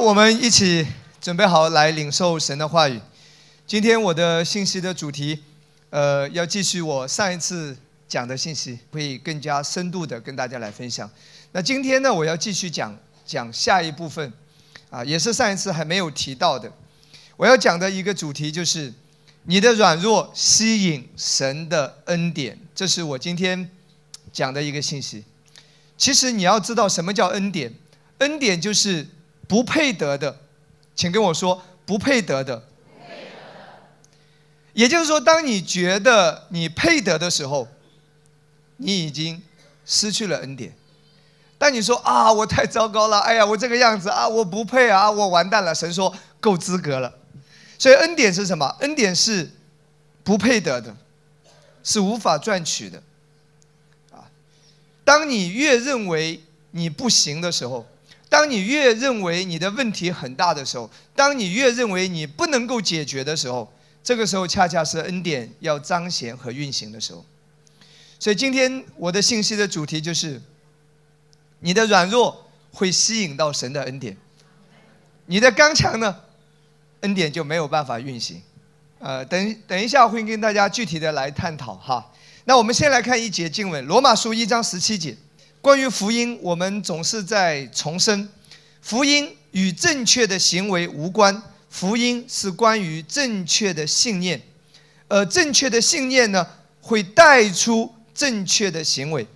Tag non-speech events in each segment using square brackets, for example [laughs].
我们一起准备好来领受神的话语。今天我的信息的主题，呃，要继续我上一次讲的信息，会更加深度的跟大家来分享。那今天呢，我要继续讲讲下一部分，啊，也是上一次还没有提到的。我要讲的一个主题就是你的软弱吸引神的恩典，这是我今天讲的一个信息。其实你要知道什么叫恩典，恩典就是不配得的，请跟我说不配得的。也就是说，当你觉得你配得的时候，你已经失去了恩典。当你说啊，我太糟糕了，哎呀，我这个样子啊，我不配啊，我完蛋了。神说够资格了。所以恩典是什么？恩典是不配得的，是无法赚取的。啊，当你越认为你不行的时候。当你越认为你的问题很大的时候，当你越认为你不能够解决的时候，这个时候恰恰是恩典要彰显和运行的时候。所以今天我的信息的主题就是：你的软弱会吸引到神的恩典，你的刚强呢，恩典就没有办法运行。呃，等等一下会跟大家具体的来探讨哈。那我们先来看一节经文，《罗马书》一章十七节。关于福音，我们总是在重申，福音与正确的行为无关，福音是关于正确的信念，而正确的信念呢，会带出正确的行为。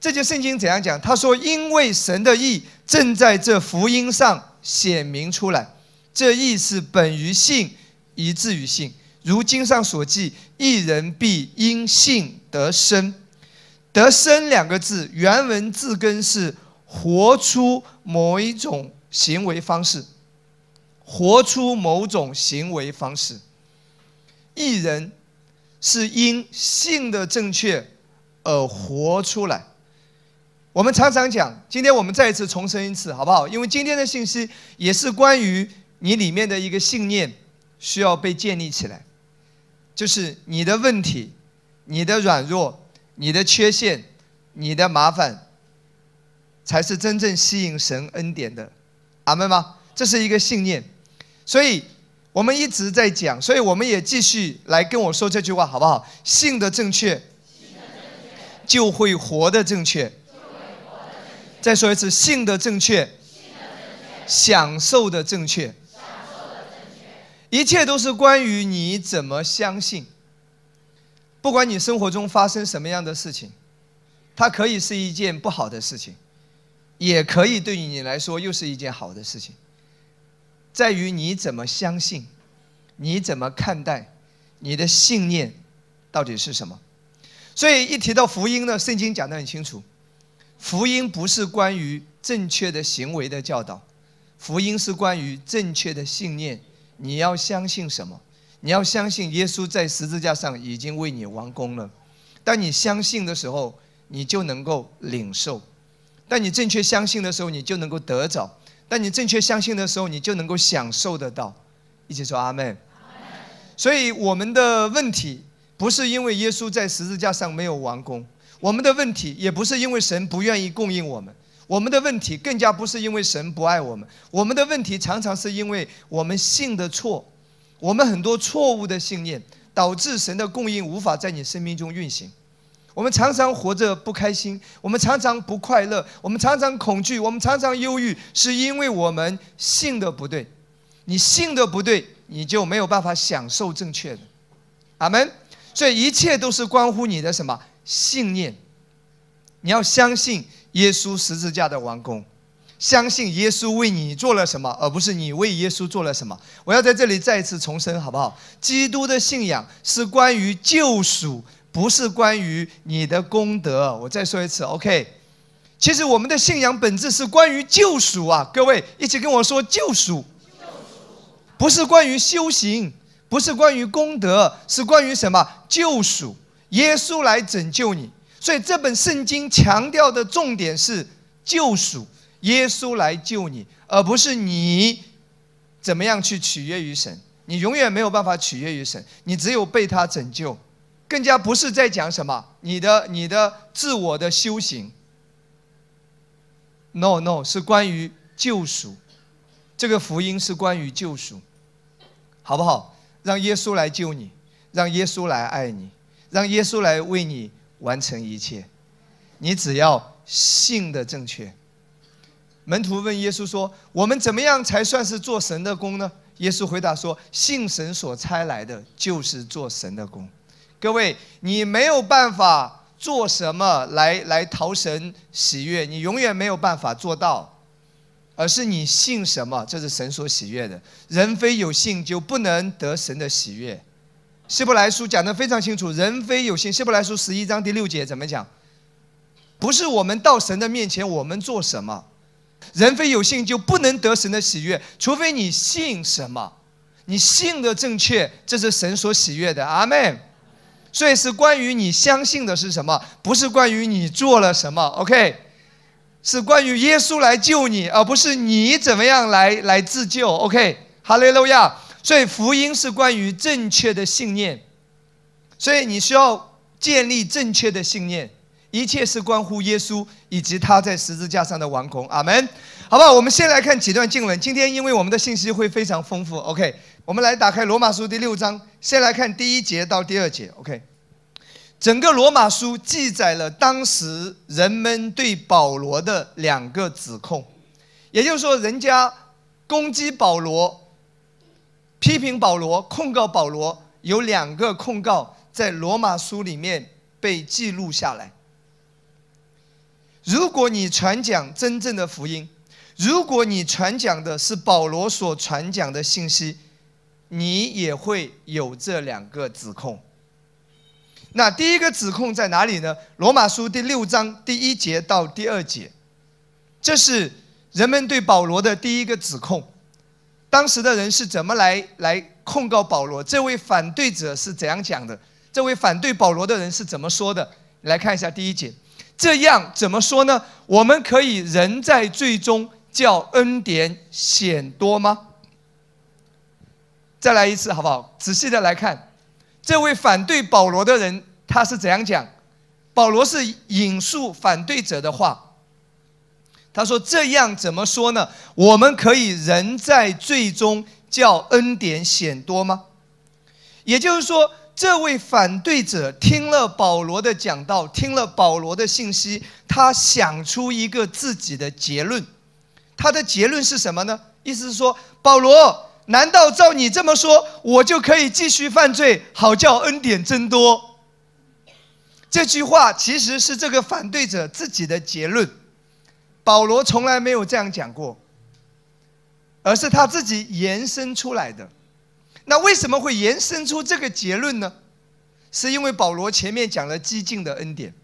这节圣经怎样讲？他说：“因为神的意正在这福音上显明出来，这意是本于信，以至于信。如经上所记，一人必因信得生。”得生两个字，原文字根是活出某一种行为方式，活出某种行为方式。一人是因性的正确而活出来。我们常常讲，今天我们再一次重申一次，好不好？因为今天的信息也是关于你里面的一个信念需要被建立起来，就是你的问题，你的软弱。你的缺陷，你的麻烦，才是真正吸引神恩典的，阿门吗？这是一个信念，所以我们一直在讲，所以我们也继续来跟我说这句话，好不好？信的正确，就会活的正确。再说一次，信的正确，享受的正确，一切都是关于你怎么相信。不管你生活中发生什么样的事情，它可以是一件不好的事情，也可以对于你来说又是一件好的事情。在于你怎么相信，你怎么看待，你的信念到底是什么。所以一提到福音呢，圣经讲得很清楚，福音不是关于正确的行为的教导，福音是关于正确的信念。你要相信什么？你要相信耶稣在十字架上已经为你完工了。当你相信的时候，你就能够领受；当你正确相信的时候，你就能够得着；当你正确相信的时候，你就能够享受得到。一起说阿门。所以我们的问题不是因为耶稣在十字架上没有完工，我们的问题也不是因为神不愿意供应我们，我们的问题更加不是因为神不爱我们，我们的问题常常是因为我们信的错。我们很多错误的信念，导致神的供应无法在你生命中运行。我们常常活着不开心，我们常常不快乐，我们常常恐惧，我们常常忧郁，是因为我们信的不对。你信的不对，你就没有办法享受正确的。阿门。所以一切都是关乎你的什么信念？你要相信耶稣十字架的完工。相信耶稣为你做了什么，而不是你为耶稣做了什么。我要在这里再一次重申，好不好？基督的信仰是关于救赎，不是关于你的功德。我再说一次，OK？其实我们的信仰本质是关于救赎啊！各位一起跟我说，救赎，不是关于修行，不是关于功德，是关于什么？救赎。耶稣来拯救你，所以这本圣经强调的重点是救赎。耶稣来救你，而不是你怎么样去取悦于神。你永远没有办法取悦于神，你只有被他拯救。更加不是在讲什么你的你的自我的修行。No No，是关于救赎。这个福音是关于救赎，好不好？让耶稣来救你，让耶稣来爱你，让耶稣来为你完成一切。你只要信的正确。门徒问耶稣说：“我们怎么样才算是做神的工呢？”耶稣回答说：“信神所差来的，就是做神的工。”各位，你没有办法做什么来来讨神喜悦，你永远没有办法做到，而是你信什么，这是神所喜悦的。人非有信，就不能得神的喜悦。希伯来书讲得非常清楚，人非有信。希伯来书十一章第六节怎么讲？不是我们到神的面前，我们做什么？人非有信，就不能得神的喜悦，除非你信什么，你信的正确，这是神所喜悦的。阿门。所以是关于你相信的是什么，不是关于你做了什么。OK，是关于耶稣来救你，而不是你怎么样来来自救。OK，哈利路亚。所以福音是关于正确的信念，所以你需要建立正确的信念，一切是关乎耶稣以及他在十字架上的完工。阿门。好不好？我们先来看几段经文。今天因为我们的信息会非常丰富。OK。我们来打开罗马书第六章，先来看第一节到第二节。OK，整个罗马书记载了当时人们对保罗的两个指控，也就是说，人家攻击保罗、批评保罗、控告保罗，有两个控告在罗马书里面被记录下来。如果你传讲真正的福音，如果你传讲的是保罗所传讲的信息，你也会有这两个指控。那第一个指控在哪里呢？罗马书第六章第一节到第二节，这是人们对保罗的第一个指控。当时的人是怎么来来控告保罗？这位反对者是怎样讲的？这位反对保罗的人是怎么说的？来看一下第一节，这样怎么说呢？我们可以人在最终叫恩典显多吗？再来一次好不好？仔细的来看，这位反对保罗的人他是怎样讲？保罗是引述反对者的话，他说：“这样怎么说呢？我们可以人在最终叫恩典显多吗？”也就是说，这位反对者听了保罗的讲道，听了保罗的信息，他想出一个自己的结论。他的结论是什么呢？意思是说，保罗。难道照你这么说，我就可以继续犯罪，好叫恩典增多？这句话其实是这个反对者自己的结论。保罗从来没有这样讲过，而是他自己延伸出来的。那为什么会延伸出这个结论呢？是因为保罗前面讲了激进的恩典，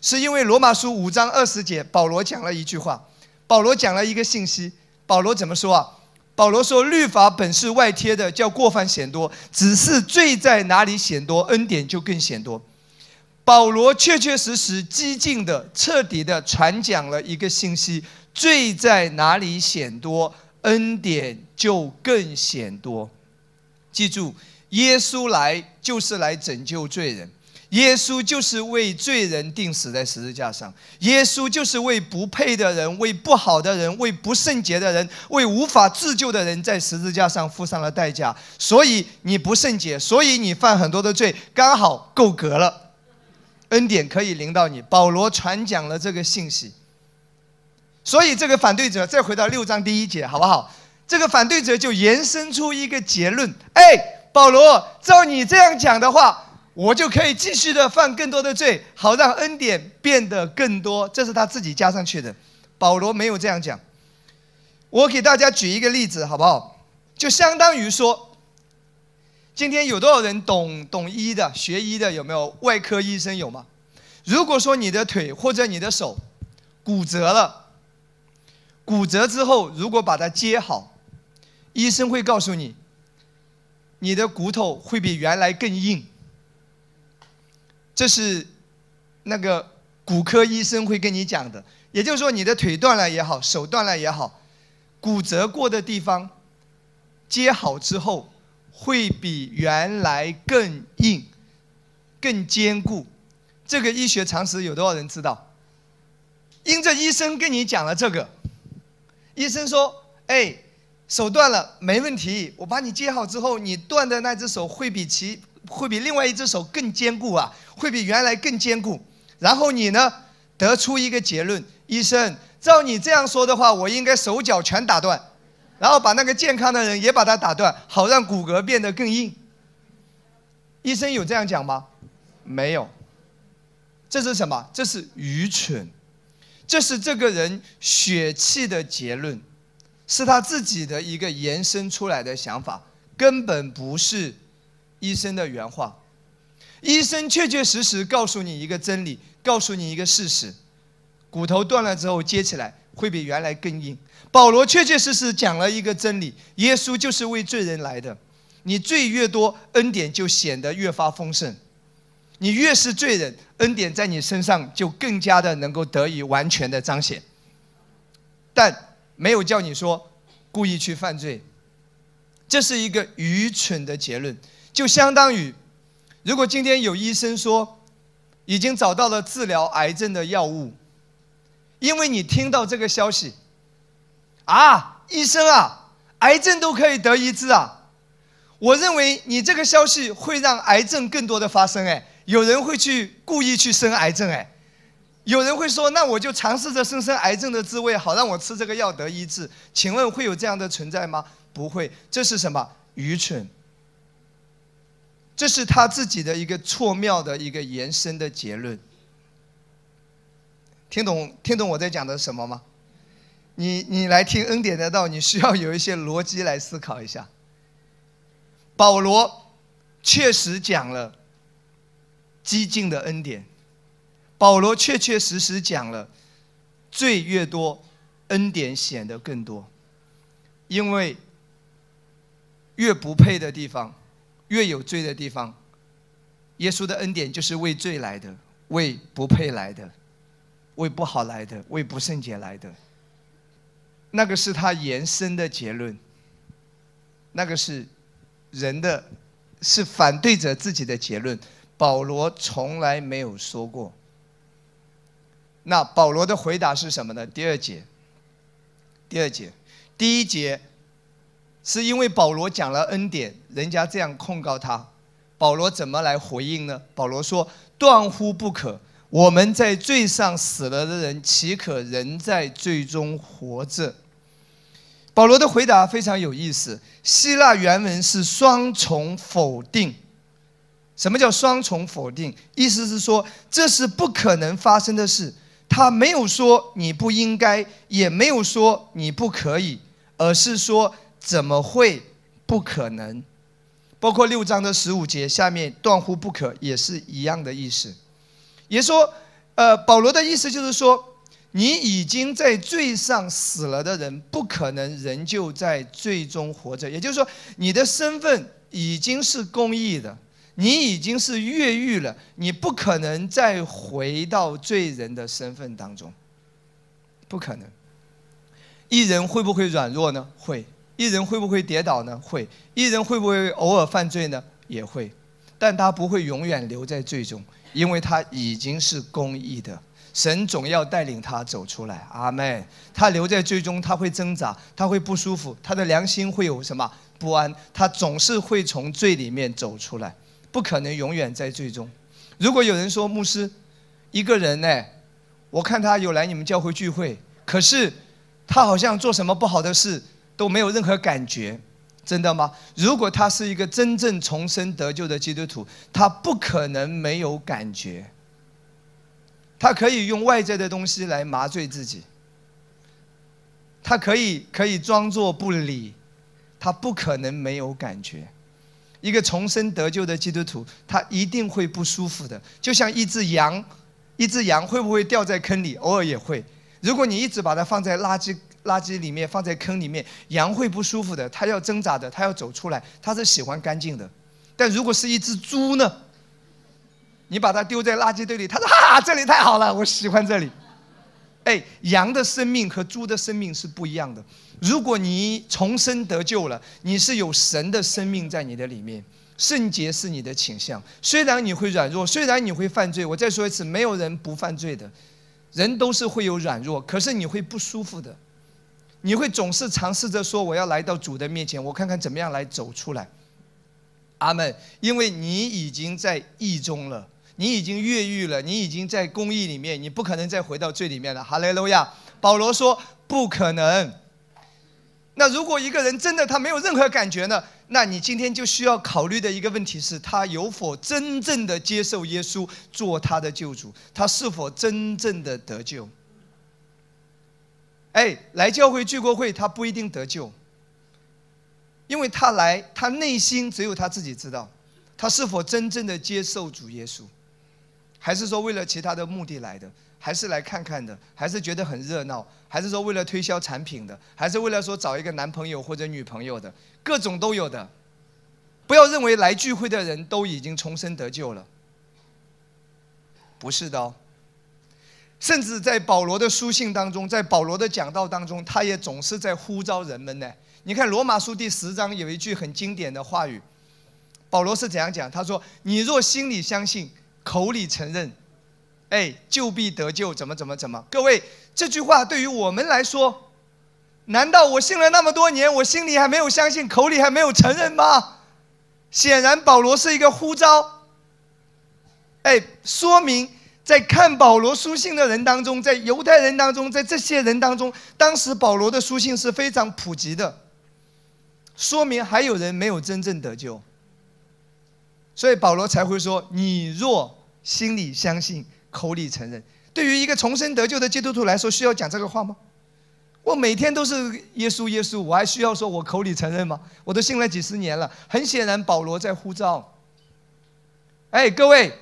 是因为罗马书五章二十节，保罗讲了一句话，保罗讲了一个信息。保罗怎么说啊？保罗说：“律法本是外贴的，叫过犯显多；只是罪在哪里显多，恩典就更显多。”保罗确确实实、激进的、彻底的传讲了一个信息：罪在哪里显多，恩典就更显多。记住，耶稣来就是来拯救罪人。耶稣就是为罪人定死在十字架上，耶稣就是为不配的人、为不好的人、为不圣洁的人、为无法自救的人，在十字架上付上了代价。所以你不圣洁，所以你犯很多的罪，刚好够格了，恩典可以临到你。保罗传讲了这个信息，所以这个反对者再回到六章第一节，好不好？这个反对者就延伸出一个结论：哎，保罗，照你这样讲的话。我就可以继续的犯更多的罪，好让恩典变得更多。这是他自己加上去的，保罗没有这样讲。我给大家举一个例子，好不好？就相当于说，今天有多少人懂懂医的、学医的？有没有外科医生有吗？如果说你的腿或者你的手骨折了，骨折之后如果把它接好，医生会告诉你，你的骨头会比原来更硬。这是那个骨科医生会跟你讲的，也就是说，你的腿断了也好，手断了也好，骨折过的地方接好之后，会比原来更硬、更坚固。这个医学常识有多少人知道？因着医生跟你讲了这个，医生说：“哎，手断了没问题，我把你接好之后，你断的那只手会比其会比另外一只手更坚固啊，会比原来更坚固。然后你呢，得出一个结论：医生，照你这样说的话，我应该手脚全打断，然后把那个健康的人也把它打断，好让骨骼变得更硬。医生有这样讲吗？没有。这是什么？这是愚蠢，这是这个人血气的结论。是他自己的一个延伸出来的想法，根本不是医生的原话。医生确确实实告诉你一个真理，告诉你一个事实：骨头断了之后接起来会比原来更硬。保罗确确实实讲了一个真理：耶稣就是为罪人来的。你罪越多，恩典就显得越发丰盛；你越是罪人，恩典在你身上就更加的能够得以完全的彰显。但。没有叫你说故意去犯罪，这是一个愚蠢的结论。就相当于，如果今天有医生说已经找到了治疗癌症的药物，因为你听到这个消息，啊，医生啊，癌症都可以得医治啊，我认为你这个消息会让癌症更多的发生。哎，有人会去故意去生癌症。哎。有人会说：“那我就尝试着生生癌症的滋味，好让我吃这个药得医治。”请问会有这样的存在吗？不会，这是什么？愚蠢。这是他自己的一个错妙的一个延伸的结论。听懂听懂我在讲的什么吗？你你来听恩典的道，你需要有一些逻辑来思考一下。保罗确实讲了激进的恩典。保罗确确实实讲了，罪越多，恩典显得更多。因为越不配的地方，越有罪的地方，耶稣的恩典就是为罪来的，为不配来的，为不好来的，为不圣洁来的。那个是他延伸的结论。那个是人的，是反对着自己的结论。保罗从来没有说过。那保罗的回答是什么呢？第二节，第二节，第一节是因为保罗讲了恩典，人家这样控告他，保罗怎么来回应呢？保罗说：“断乎不可！我们在罪上死了的人，岂可仍在罪中活着？”保罗的回答非常有意思，希腊原文是双重否定。什么叫双重否定？意思是说这是不可能发生的事。他没有说你不应该，也没有说你不可以，而是说怎么会不可能？包括六章的十五节下面断乎不可，也是一样的意思。也说，呃，保罗的意思就是说，你已经在罪上死了的人，不可能仍旧在罪中活着。也就是说，你的身份已经是公义的。你已经是越狱了，你不可能再回到罪人的身份当中，不可能。艺人会不会软弱呢？会。艺人会不会跌倒呢？会。艺人会不会偶尔犯罪呢？也会。但他不会永远留在罪中，因为他已经是公义的。神总要带领他走出来。阿妹，他留在罪中，他会挣扎，他会不舒服，他的良心会有什么不安？他总是会从罪里面走出来。不可能永远在最终。如果有人说牧师，一个人呢，我看他有来你们教会聚会，可是他好像做什么不好的事都没有任何感觉，真的吗？如果他是一个真正重生得救的基督徒，他不可能没有感觉。他可以用外在的东西来麻醉自己，他可以可以装作不理，他不可能没有感觉。一个重生得救的基督徒，他一定会不舒服的，就像一只羊，一只羊会不会掉在坑里？偶尔也会。如果你一直把它放在垃圾垃圾里面，放在坑里面，羊会不舒服的，它要挣扎的，它要走出来，它是喜欢干净的。但如果是一只猪呢？你把它丢在垃圾堆里，它说：“哈，这里太好了，我喜欢这里。”哎，羊的生命和猪的生命是不一样的。如果你重生得救了，你是有神的生命在你的里面，圣洁是你的倾向。虽然你会软弱，虽然你会犯罪，我再说一次，没有人不犯罪的，人都是会有软弱，可是你会不舒服的。你会总是尝试着说：“我要来到主的面前，我看看怎么样来走出来。”阿门。因为你已经在义中了，你已经越狱了，你已经在公义里面，你不可能再回到罪里面了。哈利路亚。保罗说：“不可能。”那如果一个人真的他没有任何感觉呢？那你今天就需要考虑的一个问题是他有否真正的接受耶稣做他的救主？他是否真正的得救？哎，来教会聚过会，他不一定得救，因为他来，他内心只有他自己知道，他是否真正的接受主耶稣，还是说为了其他的目的来的？还是来看看的？还是觉得很热闹？还是说为了推销产品的？还是为了说找一个男朋友或者女朋友的？各种都有的。不要认为来聚会的人都已经重生得救了，不是的哦。甚至在保罗的书信当中，在保罗的讲道当中，他也总是在呼召人们呢。你看罗马书第十章有一句很经典的话语，保罗是怎样讲？他说：“你若心里相信，口里承认，哎，就必得救。”怎么怎么怎么？各位，这句话对于我们来说，难道我信了那么多年，我心里还没有相信，口里还没有承认吗？显然，保罗是一个呼召，哎，说明。在看保罗书信的人当中，在犹太人当中，在这些人当中，当时保罗的书信是非常普及的，说明还有人没有真正得救，所以保罗才会说：“你若心里相信，口里承认。”对于一个重生得救的基督徒来说，需要讲这个话吗？我每天都是耶稣耶稣，我还需要说我口里承认吗？我都信了几十年了。很显然，保罗在呼召。哎，各位。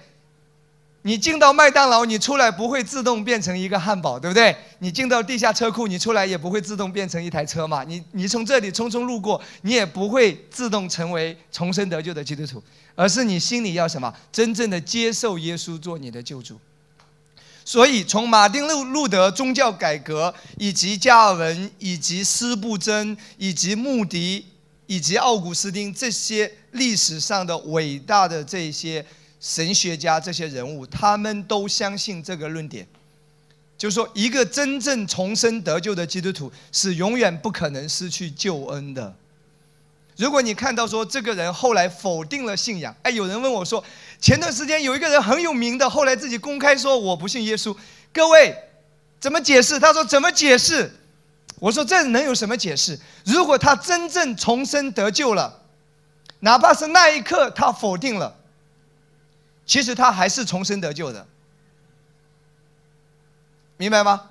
你进到麦当劳，你出来不会自动变成一个汉堡，对不对？你进到地下车库，你出来也不会自动变成一台车嘛。你你从这里匆匆路过，你也不会自动成为重生得救的基督徒，而是你心里要什么？真正的接受耶稣做你的救主。所以，从马丁路路德宗教改革，以及加尔文，以及斯布真，以及穆迪，以及奥古斯丁这些历史上的伟大的这些。神学家这些人物，他们都相信这个论点，就是说，一个真正重生得救的基督徒是永远不可能失去救恩的。如果你看到说这个人后来否定了信仰，哎，有人问我说，前段时间有一个人很有名的，后来自己公开说我不信耶稣，各位怎么解释？他说怎么解释？我说这能有什么解释？如果他真正重生得救了，哪怕是那一刻他否定了。其实他还是重生得救的，明白吗？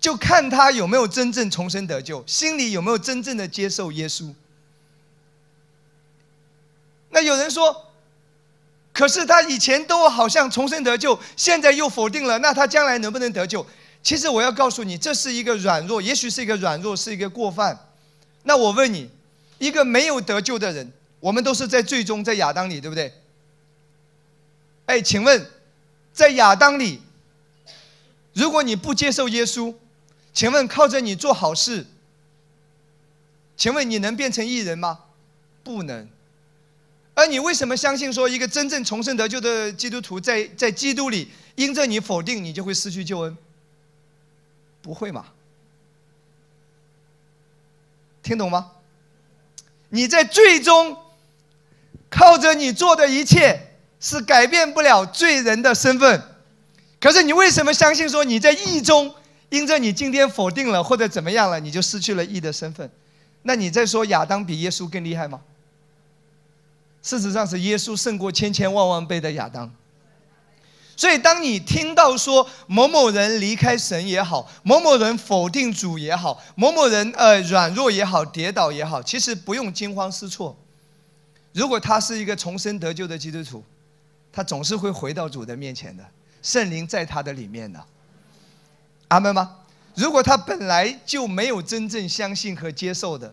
就看他有没有真正重生得救，心里有没有真正的接受耶稣。那有人说，可是他以前都好像重生得救，现在又否定了，那他将来能不能得救？其实我要告诉你，这是一个软弱，也许是一个软弱，是一个过犯。那我问你，一个没有得救的人，我们都是在最终在亚当里，对不对？哎，请问，在亚当里，如果你不接受耶稣，请问靠着你做好事，请问你能变成艺人吗？不能。而你为什么相信说一个真正重生得救的基督徒在在基督里，因着你否定，你就会失去救恩？不会嘛？听懂吗？你在最终靠着你做的一切。是改变不了罪人的身份，可是你为什么相信说你在义中，因着你今天否定了或者怎么样了，你就失去了义的身份？那你在说亚当比耶稣更厉害吗？事实上是耶稣胜过千千万万倍的亚当。所以当你听到说某某人离开神也好，某某人否定主也好，某某人呃软弱也好，跌倒也好，其实不用惊慌失措。如果他是一个重生得救的基督徒。他总是会回到主的面前的，圣灵在他的里面的，阿门吗？如果他本来就没有真正相信和接受的，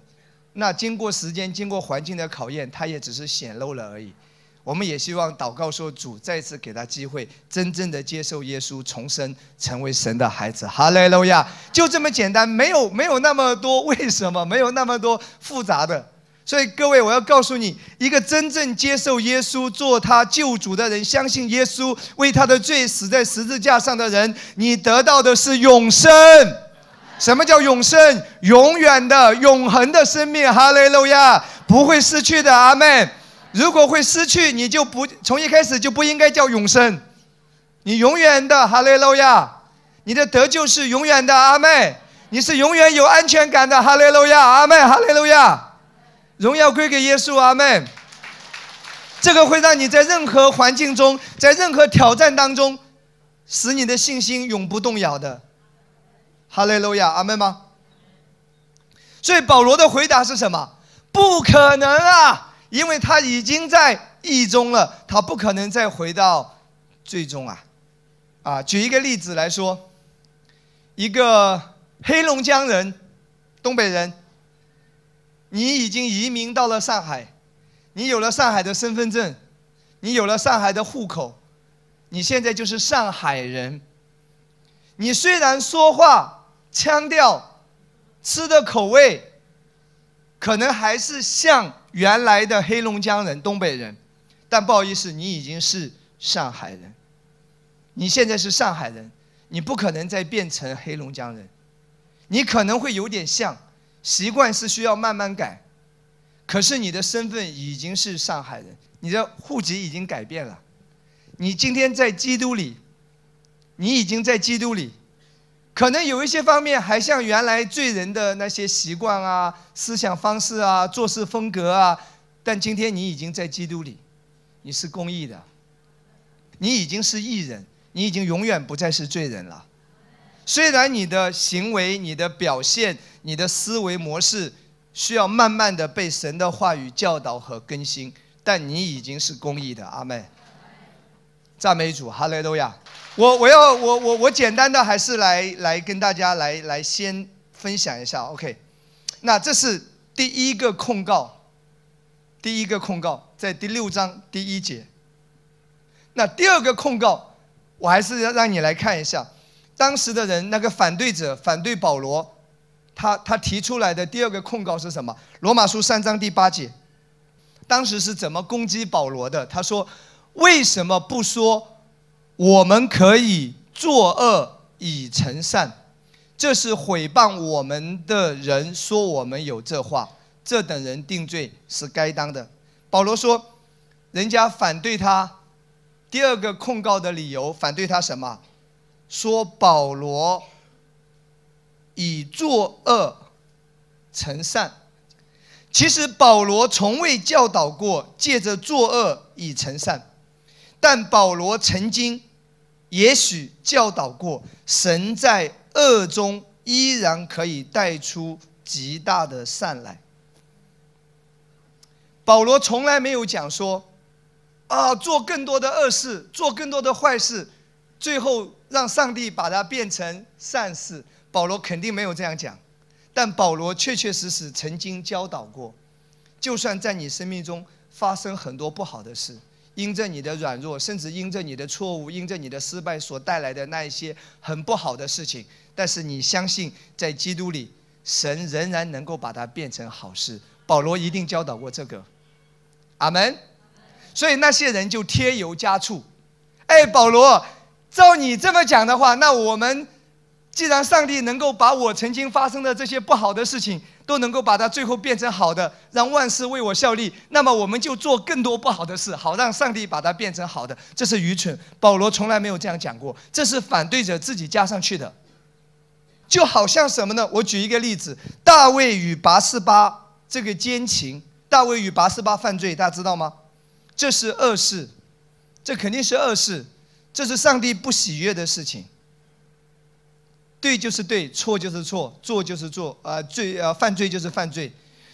那经过时间、经过环境的考验，他也只是显露了而已。我们也希望祷告说，主再次给他机会，真正的接受耶稣，重生，成为神的孩子。哈利路亚！就这么简单，没有没有那么多为什么，没有那么多复杂的。所以各位，我要告诉你，一个真正接受耶稣做他救主的人，相信耶稣为他的罪死在十字架上的人，你得到的是永生，什么叫永生？永远的、永恒的生命。哈利路亚，不会失去的。阿门。如果会失去，你就不从一开始就不应该叫永生。你永远的，哈利路亚。你的得救是永远的。阿妹，你是永远有安全感的。哈利路亚，阿妹，哈利路亚。荣耀归给耶稣。阿妹。这个会让你在任何环境中，在任何挑战当中，使你的信心永不动摇的。哈利路亚，阿门吗？所以保罗的回答是什么？不可能啊，因为他已经在义中了，他不可能再回到最终啊。啊，举一个例子来说，一个黑龙江人，东北人，你已经移民到了上海。你有了上海的身份证，你有了上海的户口，你现在就是上海人。你虽然说话腔调、吃的口味，可能还是像原来的黑龙江人、东北人，但不好意思，你已经是上海人。你现在是上海人，你不可能再变成黑龙江人。你可能会有点像，习惯是需要慢慢改。可是你的身份已经是上海人，你的户籍已经改变了。你今天在基督里，你已经在基督里，可能有一些方面还像原来罪人的那些习惯啊、思想方式啊、做事风格啊，但今天你已经在基督里，你是公义的，你已经是义人，你已经永远不再是罪人了。虽然你的行为、你的表现、你的思维模式。需要慢慢的被神的话语教导和更新，但你已经是公义的，阿妹。赞美主，哈利路亚。我我要我我我简单的还是来来跟大家来来先分享一下，OK。那这是第一个控告，第一个控告在第六章第一节。那第二个控告，我还是要让你来看一下，当时的人那个反对者反对保罗。他他提出来的第二个控告是什么？罗马书三章第八节，当时是怎么攻击保罗的？他说：“为什么不说我们可以作恶以成善？这是毁谤我们的人说我们有这话，这等人定罪是该当的。”保罗说：“人家反对他第二个控告的理由，反对他什么？说保罗。”以作恶成善，其实保罗从未教导过借着作恶以成善，但保罗曾经也许教导过，神在恶中依然可以带出极大的善来。保罗从来没有讲说，啊，做更多的恶事，做更多的坏事，最后让上帝把它变成善事。保罗肯定没有这样讲，但保罗确确实实曾经教导过，就算在你生命中发生很多不好的事，因着你的软弱，甚至因着你的错误，因着你的失败所带来的那一些很不好的事情，但是你相信在基督里，神仍然能够把它变成好事。保罗一定教导过这个，阿门。所以那些人就添油加醋，哎，保罗，照你这么讲的话，那我们。既然上帝能够把我曾经发生的这些不好的事情，都能够把它最后变成好的，让万事为我效力，那么我们就做更多不好的事，好让上帝把它变成好的。这是愚蠢，保罗从来没有这样讲过，这是反对者自己加上去的。就好像什么呢？我举一个例子：大卫与拔示巴这个奸情，大卫与拔示巴犯罪，大家知道吗？这是恶事，这肯定是恶事，这是上帝不喜悦的事情。对就是对，错就是错，做就是做，啊，罪啊，犯罪就是犯罪。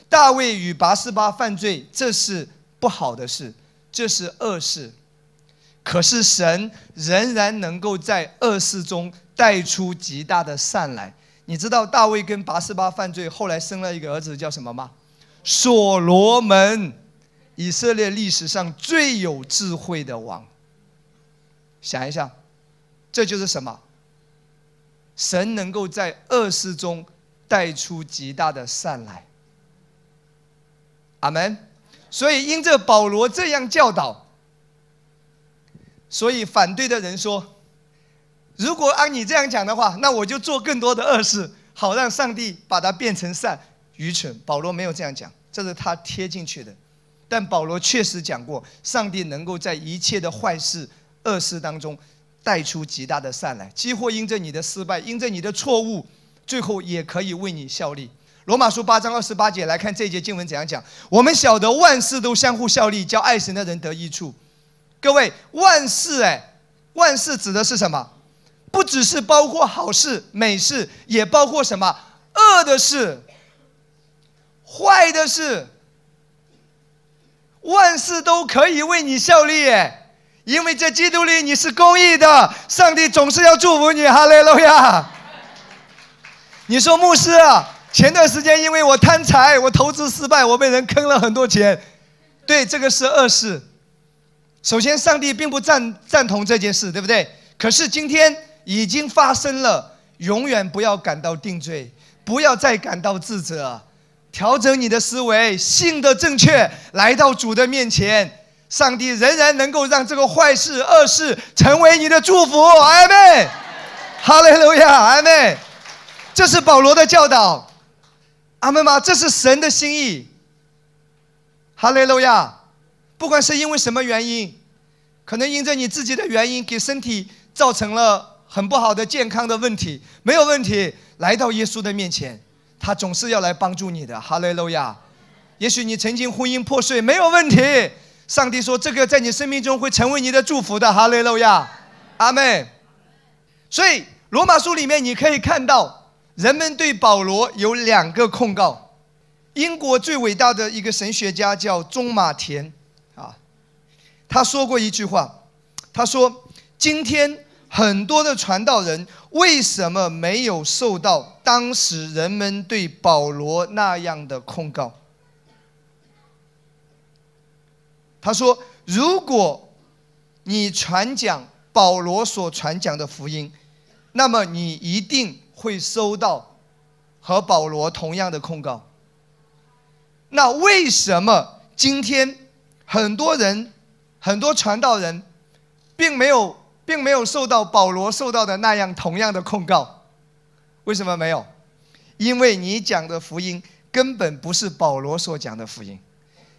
大卫与拔示巴犯罪，这是不好的事，这是恶事。可是神仍然能够在恶事中带出极大的善来。你知道大卫跟拔示巴犯罪，后来生了一个儿子叫什么吗？所罗门，以色列历史上最有智慧的王。想一想，这就是什么？神能够在恶事中带出极大的善来，阿门。所以因着保罗这样教导，所以反对的人说：“如果按你这样讲的话，那我就做更多的恶事，好让上帝把它变成善，愚蠢。保罗没有这样讲，这是他贴进去的。但保罗确实讲过，上帝能够在一切的坏事、恶事当中带出极大的善来。几乎因着你的失败，因着你的错误，最后也可以为你效力。罗马书八章二十八节来看这节经文怎样讲？我们晓得万事都相互效力，叫爱神的人得益处。各位，万事哎，万事指的是什么？不只是包括好事、美事，也包括什么恶的事、坏的事。万事都可以为你效力，哎，因为在基督里你是公义的，上帝总是要祝福你。哈利路亚！你说牧师啊？前段时间因为我贪财，我投资失败，我被人坑了很多钱。对，这个是恶事。首先，上帝并不赞赞同这件事，对不对？可是今天已经发生了，永远不要感到定罪，不要再感到自责，调整你的思维，信的正确，来到主的面前，上帝仍然能够让这个坏事、恶事成为你的祝福。阿门。哈利路亚，阿门。这是保罗的教导。阿门吗？这是神的心意。哈利路亚！不管是因为什么原因，可能因着你自己的原因，给身体造成了很不好的健康的问题，没有问题，来到耶稣的面前，他总是要来帮助你的。哈利路亚！也许你曾经婚姻破碎，没有问题，上帝说这个在你生命中会成为你的祝福的。哈利路亚！阿门。所以罗马书里面你可以看到。人们对保罗有两个控告。英国最伟大的一个神学家叫中马田，啊，他说过一句话，他说：“今天很多的传道人为什么没有受到当时人们对保罗那样的控告？”他说：“如果你传讲保罗所传讲的福音，那么你一定。”会收到和保罗同样的控告。那为什么今天很多人、很多传道人，并没有并没有受到保罗受到的那样同样的控告？为什么没有？因为你讲的福音根本不是保罗所讲的福音，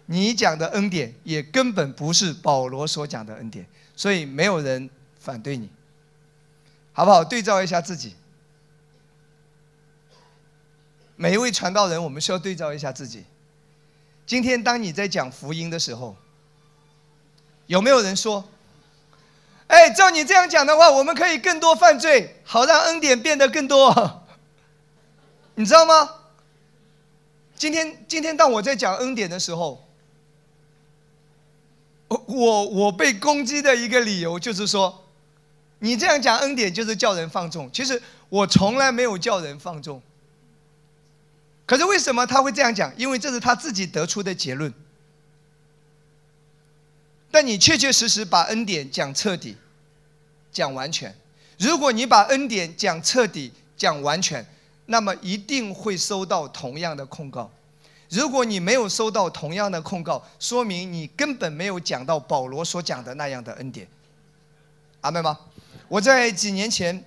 你讲的恩典也根本不是保罗所讲的恩典，所以没有人反对你，好不好？对照一下自己。每一位传道人，我们需要对照一下自己。今天，当你在讲福音的时候，有没有人说：“哎，照你这样讲的话，我们可以更多犯罪，好让恩典变得更多。[laughs] ”你知道吗？今天，今天当我在讲恩典的时候，我我被攻击的一个理由就是说，你这样讲恩典就是叫人放纵。其实我从来没有叫人放纵。可是为什么他会这样讲？因为这是他自己得出的结论。但你确确实实把恩典讲彻底、讲完全。如果你把恩典讲彻底、讲完全，那么一定会收到同样的控告。如果你没有收到同样的控告，说明你根本没有讲到保罗所讲的那样的恩典。阿妹吗？我在几年前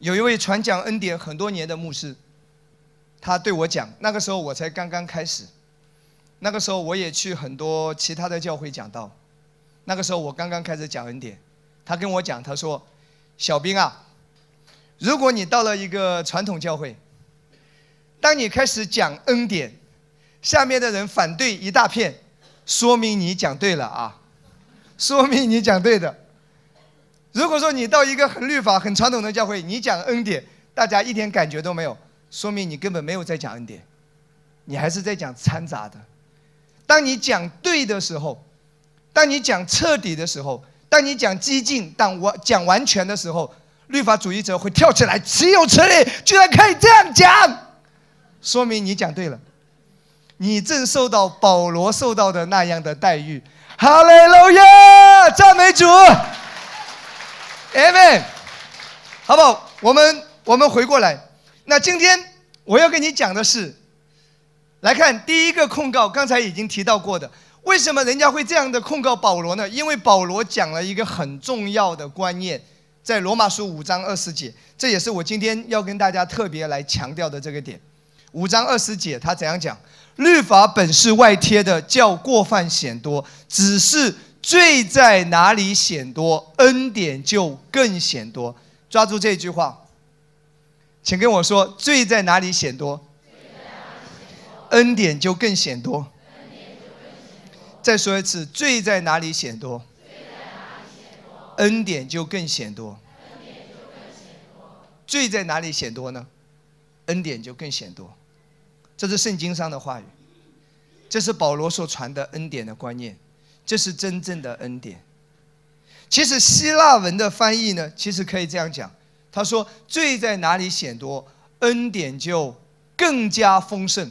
有一位传讲恩典很多年的牧师。他对我讲，那个时候我才刚刚开始，那个时候我也去很多其他的教会讲道，那个时候我刚刚开始讲恩典，他跟我讲，他说：“小兵啊，如果你到了一个传统教会，当你开始讲恩典，下面的人反对一大片，说明你讲对了啊，说明你讲对的。如果说你到一个很律法、很传统的教会，你讲恩典，大家一点感觉都没有。”说明你根本没有在讲恩典，你还是在讲掺杂的。当你讲对的时候，当你讲彻底的时候，当你讲激进、当完讲完全的时候，律法主义者会跳起来，岂有此理！居然可以这样讲，说明你讲对了，你正受到保罗受到的那样的待遇。哈利路亚，赞美主，Amen。好不好？我们我们回过来。那今天我要跟你讲的是，来看第一个控告，刚才已经提到过的，为什么人家会这样的控告保罗呢？因为保罗讲了一个很重要的观念，在罗马书五章二十节，这也是我今天要跟大家特别来强调的这个点。五章二十节他怎样讲？律法本是外贴的，叫过犯显多；只是罪在哪里显多，恩典就更显多。抓住这句话，请跟我说：罪在哪里显多？恩典就更显多。再说一次，罪在哪里显多？恩典就更显多。罪在哪里显多呢？恩典就更显多。这是圣经上的话语，这是保罗所传的恩典的观念，这是真正的恩典。其实希腊文的翻译呢，其实可以这样讲：他说，罪在哪里显多，恩典就更加丰盛。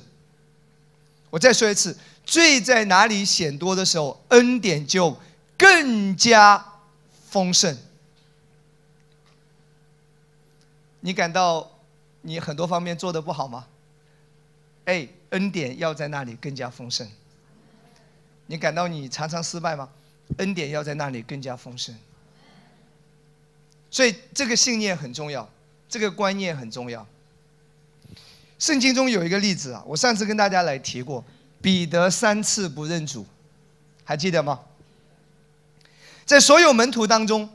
我再说一次，罪在哪里显多的时候，恩典就更加丰盛。你感到你很多方面做的不好吗？哎，恩典要在那里更加丰盛。你感到你常常失败吗？恩典要在那里更加丰盛。所以这个信念很重要，这个观念很重要。圣经中有一个例子啊，我上次跟大家来提过，彼得三次不认主，还记得吗？在所有门徒当中，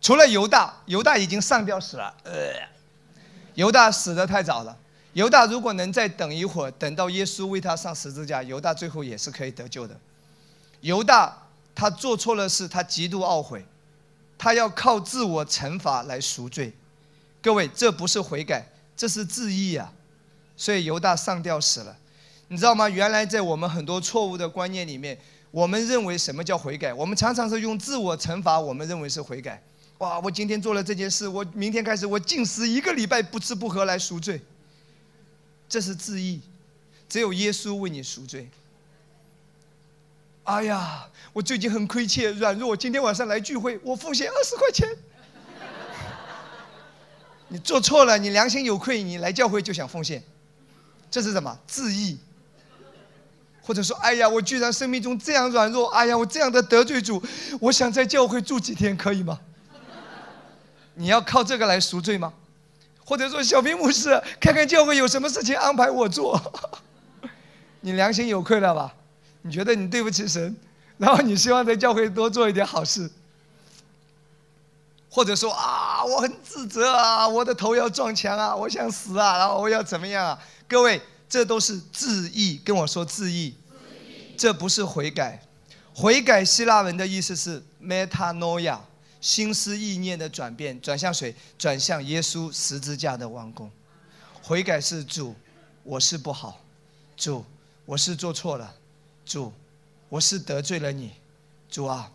除了犹大，犹大已经上吊死了，呃，犹大死的太早了。犹大如果能再等一会儿，等到耶稣为他上十字架，犹大最后也是可以得救的。犹大他做错了事，他极度懊悔，他要靠自我惩罚来赎罪。各位，这不是悔改，这是自义啊！所以犹大上吊死了。你知道吗？原来在我们很多错误的观念里面，我们认为什么叫悔改？我们常常是用自我惩罚，我们认为是悔改。哇！我今天做了这件事，我明天开始我禁食一个礼拜，不吃不喝来赎罪。这是自义，只有耶稣为你赎罪。哎呀，我最近很亏欠、软弱，今天晚上来聚会，我奉献二十块钱。[laughs] 你做错了，你良心有愧，你来教会就想奉献，这是什么？自义。或者说，哎呀，我居然生命中这样软弱，哎呀，我这样的得罪主，我想在教会住几天，可以吗？你要靠这个来赎罪吗？或者说，小平牧师，看看教会有什么事情安排我做，[laughs] 你良心有愧了吧？你觉得你对不起神，然后你希望在教会多做一点好事，或者说啊，我很自责啊，我的头要撞墙啊，我想死啊，然后我要怎么样啊？各位，这都是自意，跟我说自意，这不是悔改。悔改希腊文的意思是 metanoia。心思意念的转变，转向谁？转向耶稣十字架的王宫。悔改是主，我是不好，主，我是做错了，主，我是得罪了你，主啊！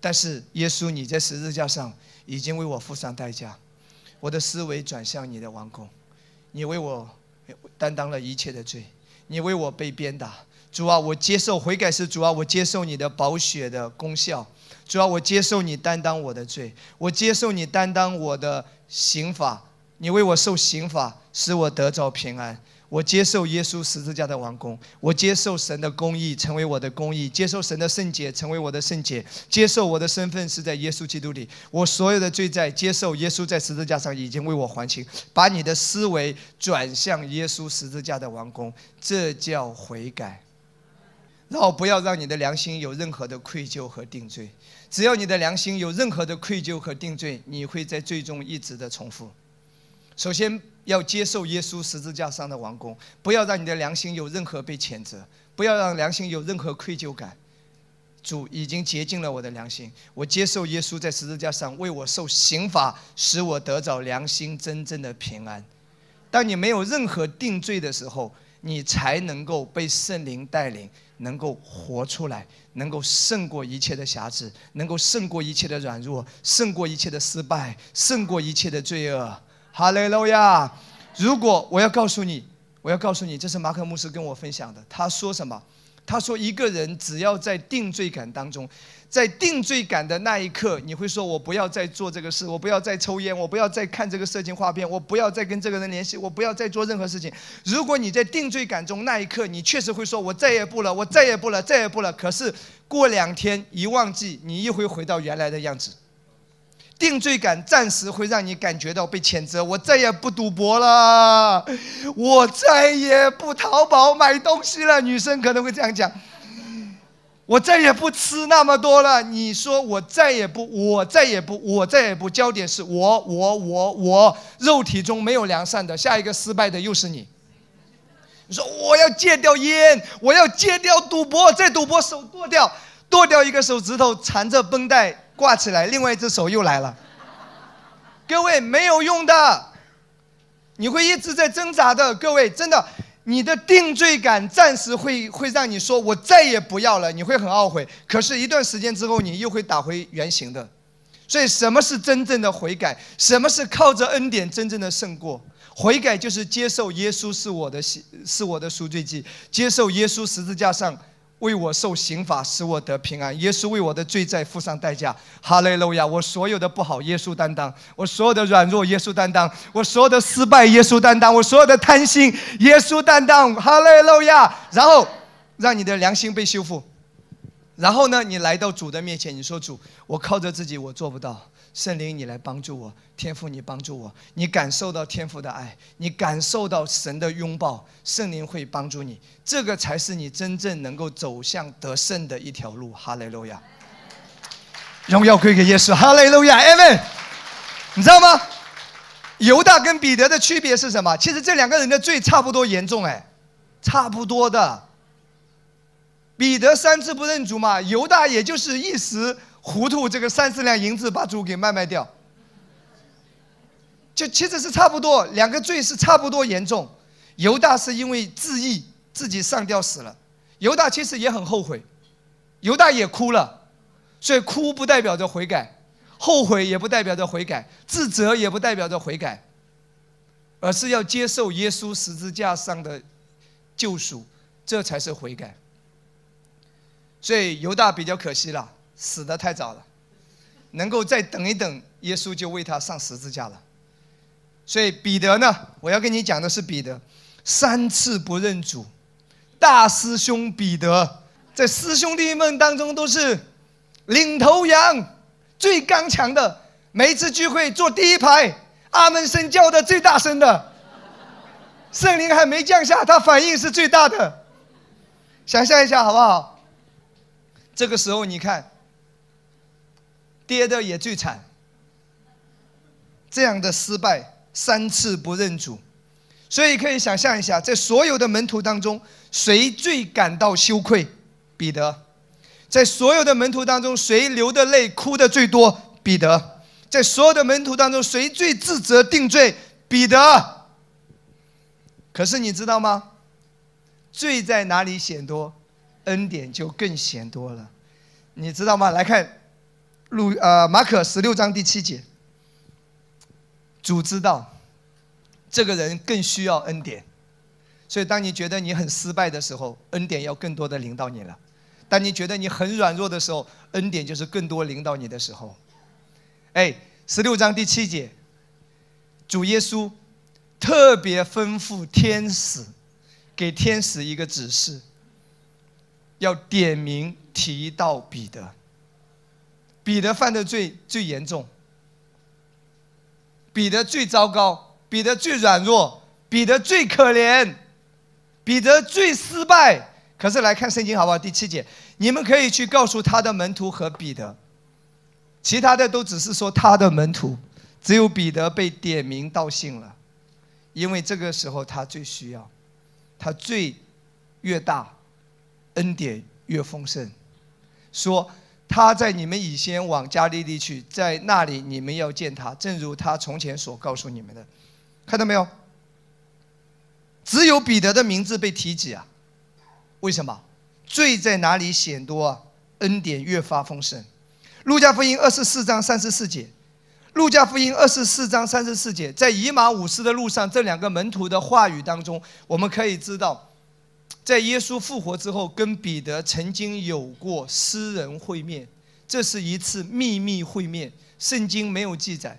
但是耶稣，你在十字架上已经为我付上代价，我的思维转向你的王宫，你为我担当了一切的罪，你为我被鞭打，主啊！我接受悔改是主啊！我接受你的宝血的功效。主要我接受你担当我的罪，我接受你担当我的刑罚，你为我受刑罚，使我得着平安。我接受耶稣十字架的王宫，我接受神的公义成为我的公义，接受神的圣洁成为我的圣洁，接受我的身份是在耶稣基督里，我所有的罪在接受耶稣在十字架上已经为我还清。把你的思维转向耶稣十字架的王宫，这叫悔改。然后不要让你的良心有任何的愧疚和定罪。只要你的良心有任何的愧疚和定罪，你会在最终一直的重复。首先要接受耶稣十字架上的王宫，不要让你的良心有任何被谴责，不要让良心有任何愧疚感。主已经洁净了我的良心，我接受耶稣在十字架上为我受刑罚，使我得着良心真正的平安。当你没有任何定罪的时候，你才能够被圣灵带领。能够活出来，能够胜过一切的瑕疵，能够胜过一切的软弱，胜过一切的失败，胜过一切的罪恶。哈利路亚！如果我要告诉你，我要告诉你，这是马可牧师跟我分享的。他说什么？他说一个人只要在定罪感当中。在定罪感的那一刻，你会说：“我不要再做这个事，我不要再抽烟，我不要再看这个色情画片，我不要再跟这个人联系，我不要再做任何事情。”如果你在定罪感中那一刻，你确实会说：“我再也不了，我再也不了，再也不了。”可是过两天一忘记，你又会回到原来的样子。定罪感暂时会让你感觉到被谴责，我再也不赌博了，我再也不淘宝买东西了。女生可能会这样讲，我再也不吃那么多了。你说我再也不，我再也不，我再也不。焦点是我，我，我，我，肉体中没有良善的，下一个失败的又是你。你说我要戒掉烟，我要戒掉赌博，再赌博手剁掉，剁掉一个手指头，缠着绷带。挂起来，另外一只手又来了。各位没有用的，你会一直在挣扎的。各位真的，你的定罪感暂时会会让你说我再也不要了，你会很懊悔。可是，一段时间之后，你又会打回原形的。所以，什么是真正的悔改？什么是靠着恩典真正的胜过？悔改就是接受耶稣是我的是我的赎罪记，接受耶稣十字架上。为我受刑罚，使我得平安。耶稣为我的罪债付上代价。哈利路亚！我所有的不好，耶稣担当；我所有的软弱，耶稣担当；我所有的失败，耶稣担当；我所有的贪心，耶稣担当。哈利路亚！然后，让你的良心被修复。然后呢，你来到主的面前，你说：“主，我靠着自己，我做不到。”圣灵，你来帮助我；天父，你帮助我。你感受到天父的爱，你感受到神的拥抱，圣灵会帮助你。这个才是你真正能够走向得胜的一条路。哈利路亚！荣耀归给耶稣。哈利路亚，Amen。你知道吗？犹大跟彼得的区别是什么？其实这两个人的罪差不多严重，哎，差不多的。彼得三次不认主嘛，犹大也就是一时。糊涂，这个三四两银子把主给卖卖掉，就其实是差不多，两个罪是差不多严重。犹大是因为自缢，自己上吊死了。犹大其实也很后悔，犹大也哭了，所以哭不代表着悔改，后悔也不代表着悔改，自责也不代表着悔改，而是要接受耶稣十字架上的救赎，这才是悔改。所以犹大比较可惜了。死得太早了，能够再等一等，耶稣就为他上十字架了。所以彼得呢，我要跟你讲的是彼得三次不认主，大师兄彼得在师兄弟们当中都是领头羊，最刚强的，每一次聚会坐第一排，阿门声叫的最大声的，圣灵还没降下，他反应是最大的。想象一下好不好？这个时候你看。跌的也最惨，这样的失败三次不认主，所以可以想象一下，在所有的门徒当中，谁最感到羞愧？彼得。在所有的门徒当中，谁流的泪哭的最多？彼得。在所有的门徒当中，谁最自责定罪？彼得。可是你知道吗？罪在哪里显多，恩典就更显多了。你知道吗？来看。路呃，马可十六章第七节，主知道这个人更需要恩典，所以当你觉得你很失败的时候，恩典要更多的领到你了；当你觉得你很软弱的时候，恩典就是更多领到你的时候。哎，十六章第七节，主耶稣特别吩咐天使，给天使一个指示，要点名提到彼得。彼得犯的罪最严重，彼得最糟糕，彼得最软弱，彼得最可怜，彼得最失败。可是来看圣经好不好？第七节，你们可以去告诉他的门徒和彼得，其他的都只是说他的门徒，只有彼得被点名道姓了，因为这个时候他最需要，他罪越大，恩典越丰盛，说。他在你们以先往加利利去，在那里你们要见他，正如他从前所告诉你们的。看到没有？只有彼得的名字被提及啊？为什么？罪在哪里显多啊？恩典越发丰盛。路加福音二十四章三十四节，路加福音二十四章三十四节，在以马五斯的路上，这两个门徒的话语当中，我们可以知道。在耶稣复活之后，跟彼得曾经有过私人会面，这是一次秘密会面。圣经没有记载，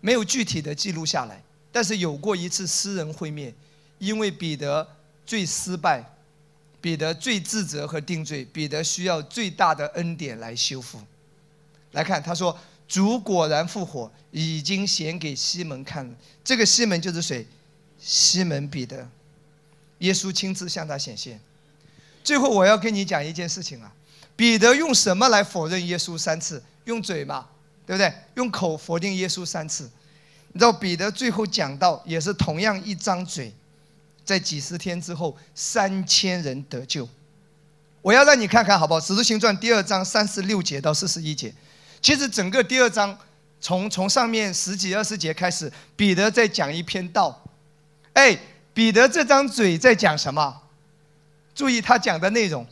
没有具体的记录下来，但是有过一次私人会面。因为彼得最失败，彼得最自责和定罪，彼得需要最大的恩典来修复。来看，他说：“主果然复活，已经显给西门看了。这个西门就是谁？西门彼得。耶稣亲自向他显现。最后我要跟你讲一件事情啊，彼得用什么来否认耶稣三次？用嘴嘛，对不对？用口否定耶稣三次。你知道彼得最后讲到，也是同样一张嘴，在几十天之后，三千人得救。我要让你看看好不好？《使徒行传》第二章三十六节到四十一节，其实整个第二章从从上面十几二十节开始，彼得在讲一篇道。哎，彼得这张嘴在讲什么？注意他讲的内容。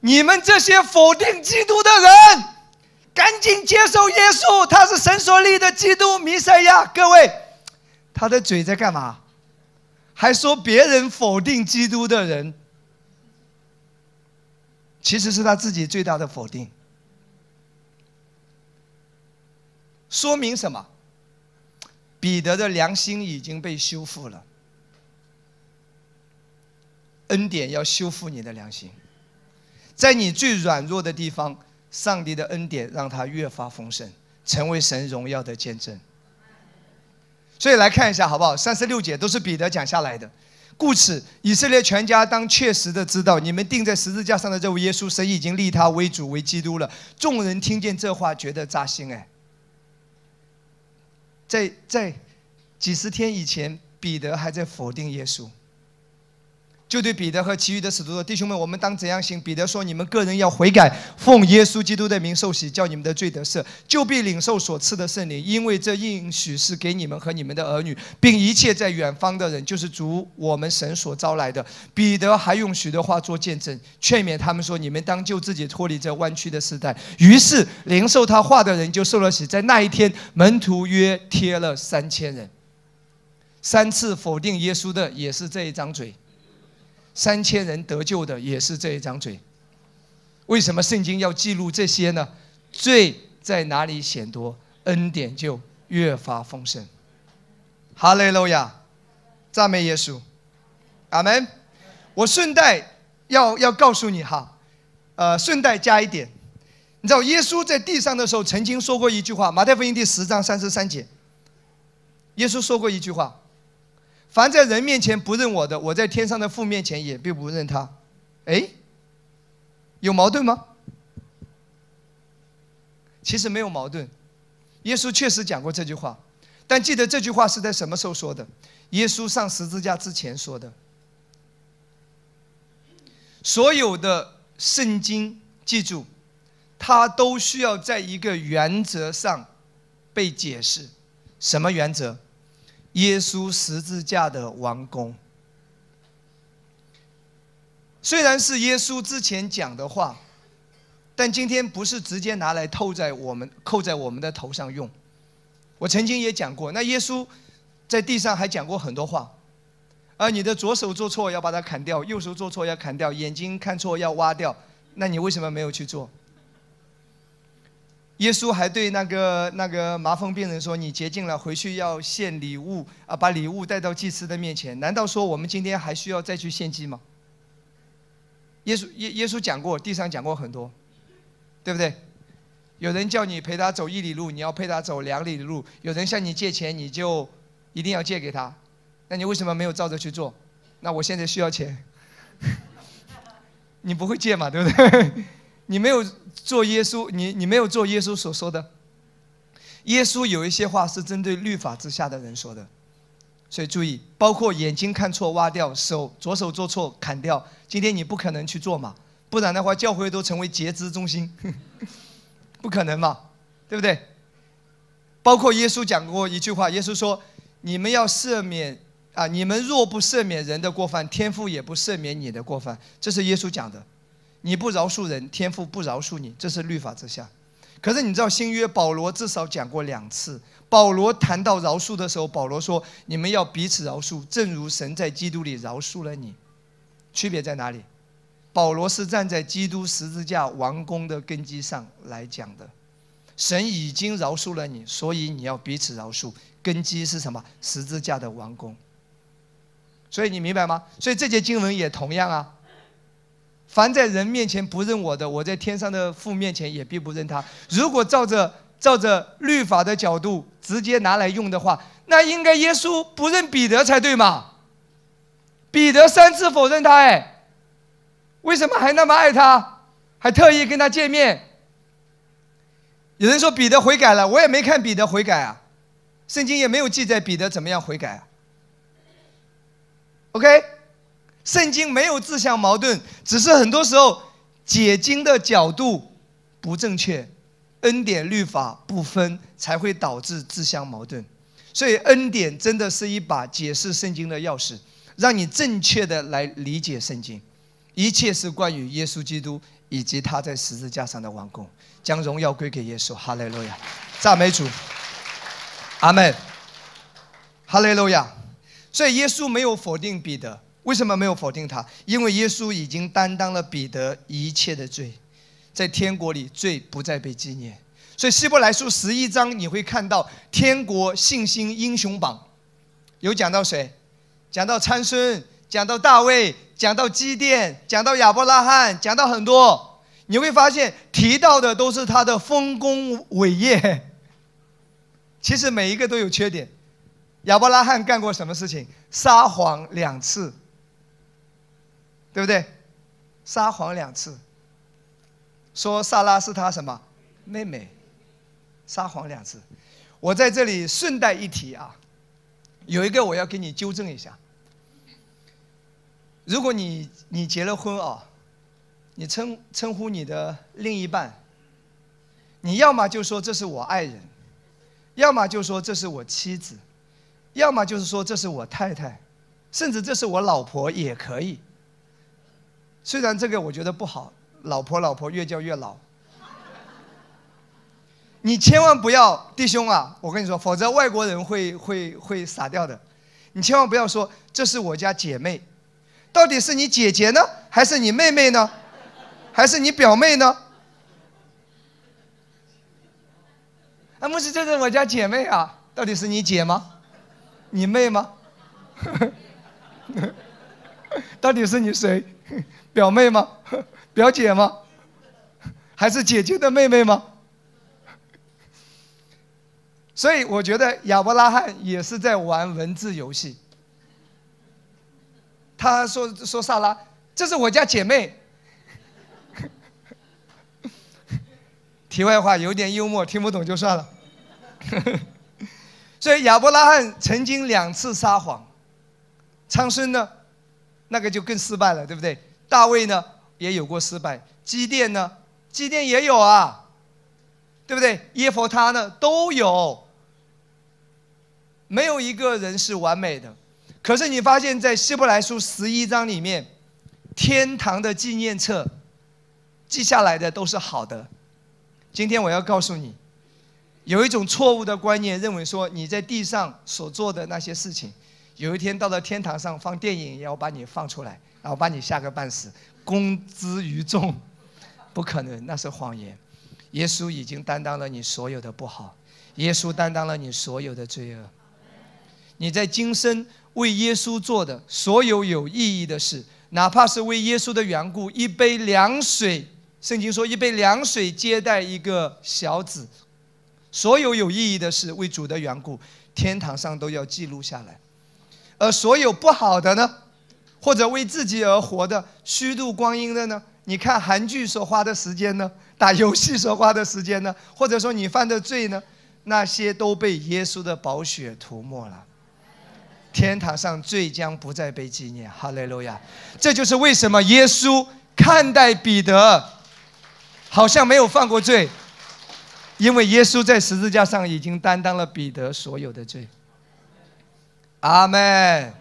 你们这些否定基督的人，赶紧接受耶稣，他是神所立的基督弥赛亚。各位，他的嘴在干嘛？还说别人否定基督的人。其实是他自己最大的否定，说明什么？彼得的良心已经被修复了。恩典要修复你的良心，在你最软弱的地方，上帝的恩典让他越发丰盛，成为神荣耀的见证。所以来看一下好不好？三十六节都是彼得讲下来的。故此，以色列全家当确实的知道，你们钉在十字架上的这位耶稣，神已经立他为主为基督了。众人听见这话，觉得扎心。哎，在在几十天以前，彼得还在否定耶稣。就对彼得和其余的使徒说：“弟兄们，我们当怎样行？”彼得说：“你们个人要悔改，奉耶稣基督的名受洗，叫你们的罪得赦，就必领受所赐的圣灵。因为这应许是给你们和你们的儿女，并一切在远方的人，就是主我们神所招来的。”彼得还用许多话做见证，劝勉他们说：“你们当救自己脱离这弯曲的时代。”于是领受他话的人就受了洗。在那一天，门徒约贴了三千人。三次否定耶稣的也是这一张嘴。三千人得救的也是这一张嘴，为什么圣经要记录这些呢？罪在哪里显多，恩典就越发丰盛。哈利路亚，赞美耶稣，阿门。我顺带要要告诉你哈，呃，顺带加一点，你知道耶稣在地上的时候曾经说过一句话，马太福音第十章三十三节，耶稣说过一句话。凡在人面前不认我的，我在天上的父面前也并不认他。哎，有矛盾吗？其实没有矛盾。耶稣确实讲过这句话，但记得这句话是在什么时候说的？耶稣上十字架之前说的。所有的圣经，记住，它都需要在一个原则上被解释。什么原则？耶稣十字架的完工，虽然是耶稣之前讲的话，但今天不是直接拿来扣在我们扣在我们的头上用。我曾经也讲过，那耶稣在地上还讲过很多话，啊，你的左手做错要把它砍掉，右手做错要砍掉，眼睛看错要挖掉，那你为什么没有去做？耶稣还对那个那个麻风病人说：“你洁净了，回去要献礼物啊，把礼物带到祭司的面前。难道说我们今天还需要再去献祭吗？”耶稣耶耶稣讲过，地上讲过很多，对不对？有人叫你陪他走一里路，你要陪他走两里路；有人向你借钱，你就一定要借给他。那你为什么没有照着去做？那我现在需要钱，[laughs] 你不会借嘛？对不对？[laughs] 你没有。做耶稣，你你没有做耶稣所说的。耶稣有一些话是针对律法之下的人说的，所以注意，包括眼睛看错挖掉，手左手做错砍掉。今天你不可能去做嘛，不然的话教会都成为截肢中心，[laughs] 不可能嘛，对不对？包括耶稣讲过一句话，耶稣说：“你们要赦免啊，你们若不赦免人的过犯，天父也不赦免你的过犯。”这是耶稣讲的。你不饶恕人，天父不饶恕你，这是律法之下。可是你知道新约保罗至少讲过两次。保罗谈到饶恕的时候，保罗说：“你们要彼此饶恕，正如神在基督里饶恕了你。”区别在哪里？保罗是站在基督十字架完工的根基上来讲的。神已经饶恕了你，所以你要彼此饶恕。根基是什么？十字架的完工。所以你明白吗？所以这节经文也同样啊。凡在人面前不认我的，我在天上的父面前也必不认他。如果照着照着律法的角度直接拿来用的话，那应该耶稣不认彼得才对嘛？彼得三次否认他，哎，为什么还那么爱他，还特意跟他见面？有人说彼得悔改了，我也没看彼得悔改啊，圣经也没有记载彼得怎么样悔改啊。OK，圣经没有自相矛盾，只是很多时候解经的角度不正确，恩典律法不分，才会导致自相矛盾。所以恩典真的是一把解释圣经的钥匙。让你正确的来理解圣经，一切是关于耶稣基督以及他在十字架上的完工，将荣耀归给耶稣。哈利路亚，赞美主，阿门。哈利路亚。所以耶稣没有否定彼得，为什么没有否定他？因为耶稣已经担当了彼得一切的罪，在天国里罪不再被纪念。所以希伯来书十一章你会看到天国信心英雄榜，有讲到谁？讲到参孙，讲到大卫，讲到基甸，讲到亚伯拉罕，讲到很多，你会发现提到的都是他的丰功伟业。其实每一个都有缺点。亚伯拉罕干过什么事情？撒谎两次，对不对？撒谎两次，说萨拉是他什么妹妹？撒谎两次。我在这里顺带一提啊，有一个我要给你纠正一下。如果你你结了婚啊，你称称呼你的另一半，你要么就说这是我爱人，要么就说这是我妻子，要么就是说这是我太太，甚至这是我老婆也可以。虽然这个我觉得不好，老婆老婆越叫越老。你千万不要，弟兄啊，我跟你说，否则外国人会 [laughs] 会会傻掉的。你千万不要说这是我家姐妹。到底是你姐姐呢，还是你妹妹呢，还是你表妹呢？啊，不是，这是我家姐妹啊。到底是你姐吗？你妹吗？[laughs] 到底是你谁？表妹吗？[laughs] 表姐吗？还是姐姐的妹妹吗？[laughs] 所以我觉得亚伯拉罕也是在玩文字游戏。他说：“说萨拉，这是我家姐妹。[laughs] ”题外话，有点幽默，听不懂就算了。所以亚伯拉罕曾经两次撒谎，昌孙呢，那个就更失败了，对不对？大卫呢也有过失败，基甸呢，基甸也有啊，对不对？耶佛他呢都有，没有一个人是完美的。可是你发现，在希伯来书十一章里面，天堂的纪念册记下来的都是好的。今天我要告诉你，有一种错误的观念，认为说你在地上所做的那些事情，有一天到了天堂上放电影也要把你放出来，然后把你吓个半死，公之于众，不可能，那是谎言。耶稣已经担当了你所有的不好，耶稣担当了你所有的罪恶。你在今生。为耶稣做的所有有意义的事，哪怕是为耶稣的缘故，一杯凉水，圣经说一杯凉水接待一个小子，所有有意义的事，为主的缘故，天堂上都要记录下来。而所有不好的呢，或者为自己而活的、虚度光阴的呢？你看韩剧所花的时间呢，打游戏所花的时间呢，或者说你犯的罪呢，那些都被耶稣的宝血涂抹了。天堂上罪将不再被纪念，哈利路亚！这就是为什么耶稣看待彼得，好像没有犯过罪，因为耶稣在十字架上已经担当了彼得所有的罪。阿门，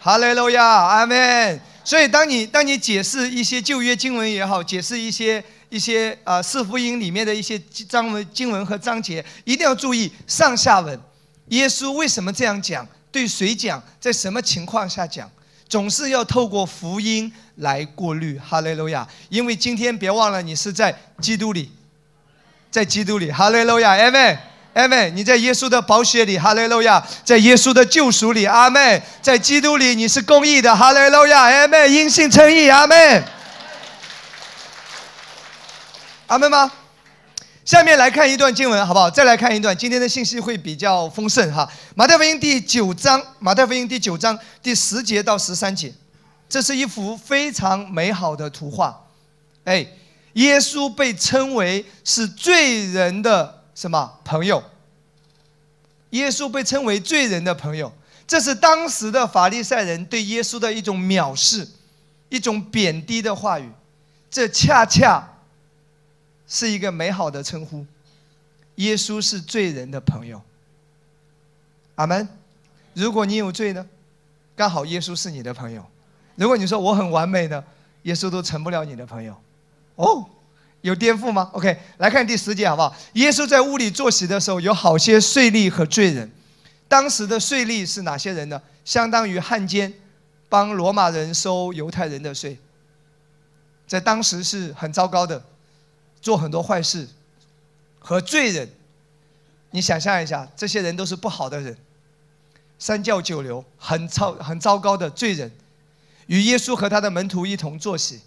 哈利路亚，阿门。所以，当你当你解释一些旧约经文也好，解释一些一些啊四福音里面的一些章文经文和章节，一定要注意上下文。耶稣为什么这样讲？对谁讲，在什么情况下讲，总是要透过福音来过滤。哈利路亚！因为今天别忘了，你是在基督里，在基督里。哈利路亚，阿门，阿门。你在耶稣的宝血里，哈利路亚，在耶稣的救赎里，阿门。在基督里，你是公义的，哈利路亚，阿门。因信称义，阿门，阿门吗？下面来看一段经文，好不好？再来看一段，今天的信息会比较丰盛哈。马太福音第九章，马太福音第九章第十节到十三节，这是一幅非常美好的图画。哎，耶稣被称为是罪人的什么朋友？耶稣被称为罪人的朋友，这是当时的法利赛人对耶稣的一种藐视，一种贬低的话语。这恰恰。是一个美好的称呼，耶稣是罪人的朋友。阿门。如果你有罪呢，刚好耶稣是你的朋友。如果你说我很完美的，耶稣都成不了你的朋友。哦，有颠覆吗？OK，来看第十节好不好？耶稣在屋里坐席的时候，有好些税吏和罪人。当时的税吏是哪些人呢？相当于汉奸，帮罗马人收犹太人的税，在当时是很糟糕的。做很多坏事和罪人，你想象一下，这些人都是不好的人，三教九流，很糟很糟糕的罪人，与耶稣和他的门徒一同坐席。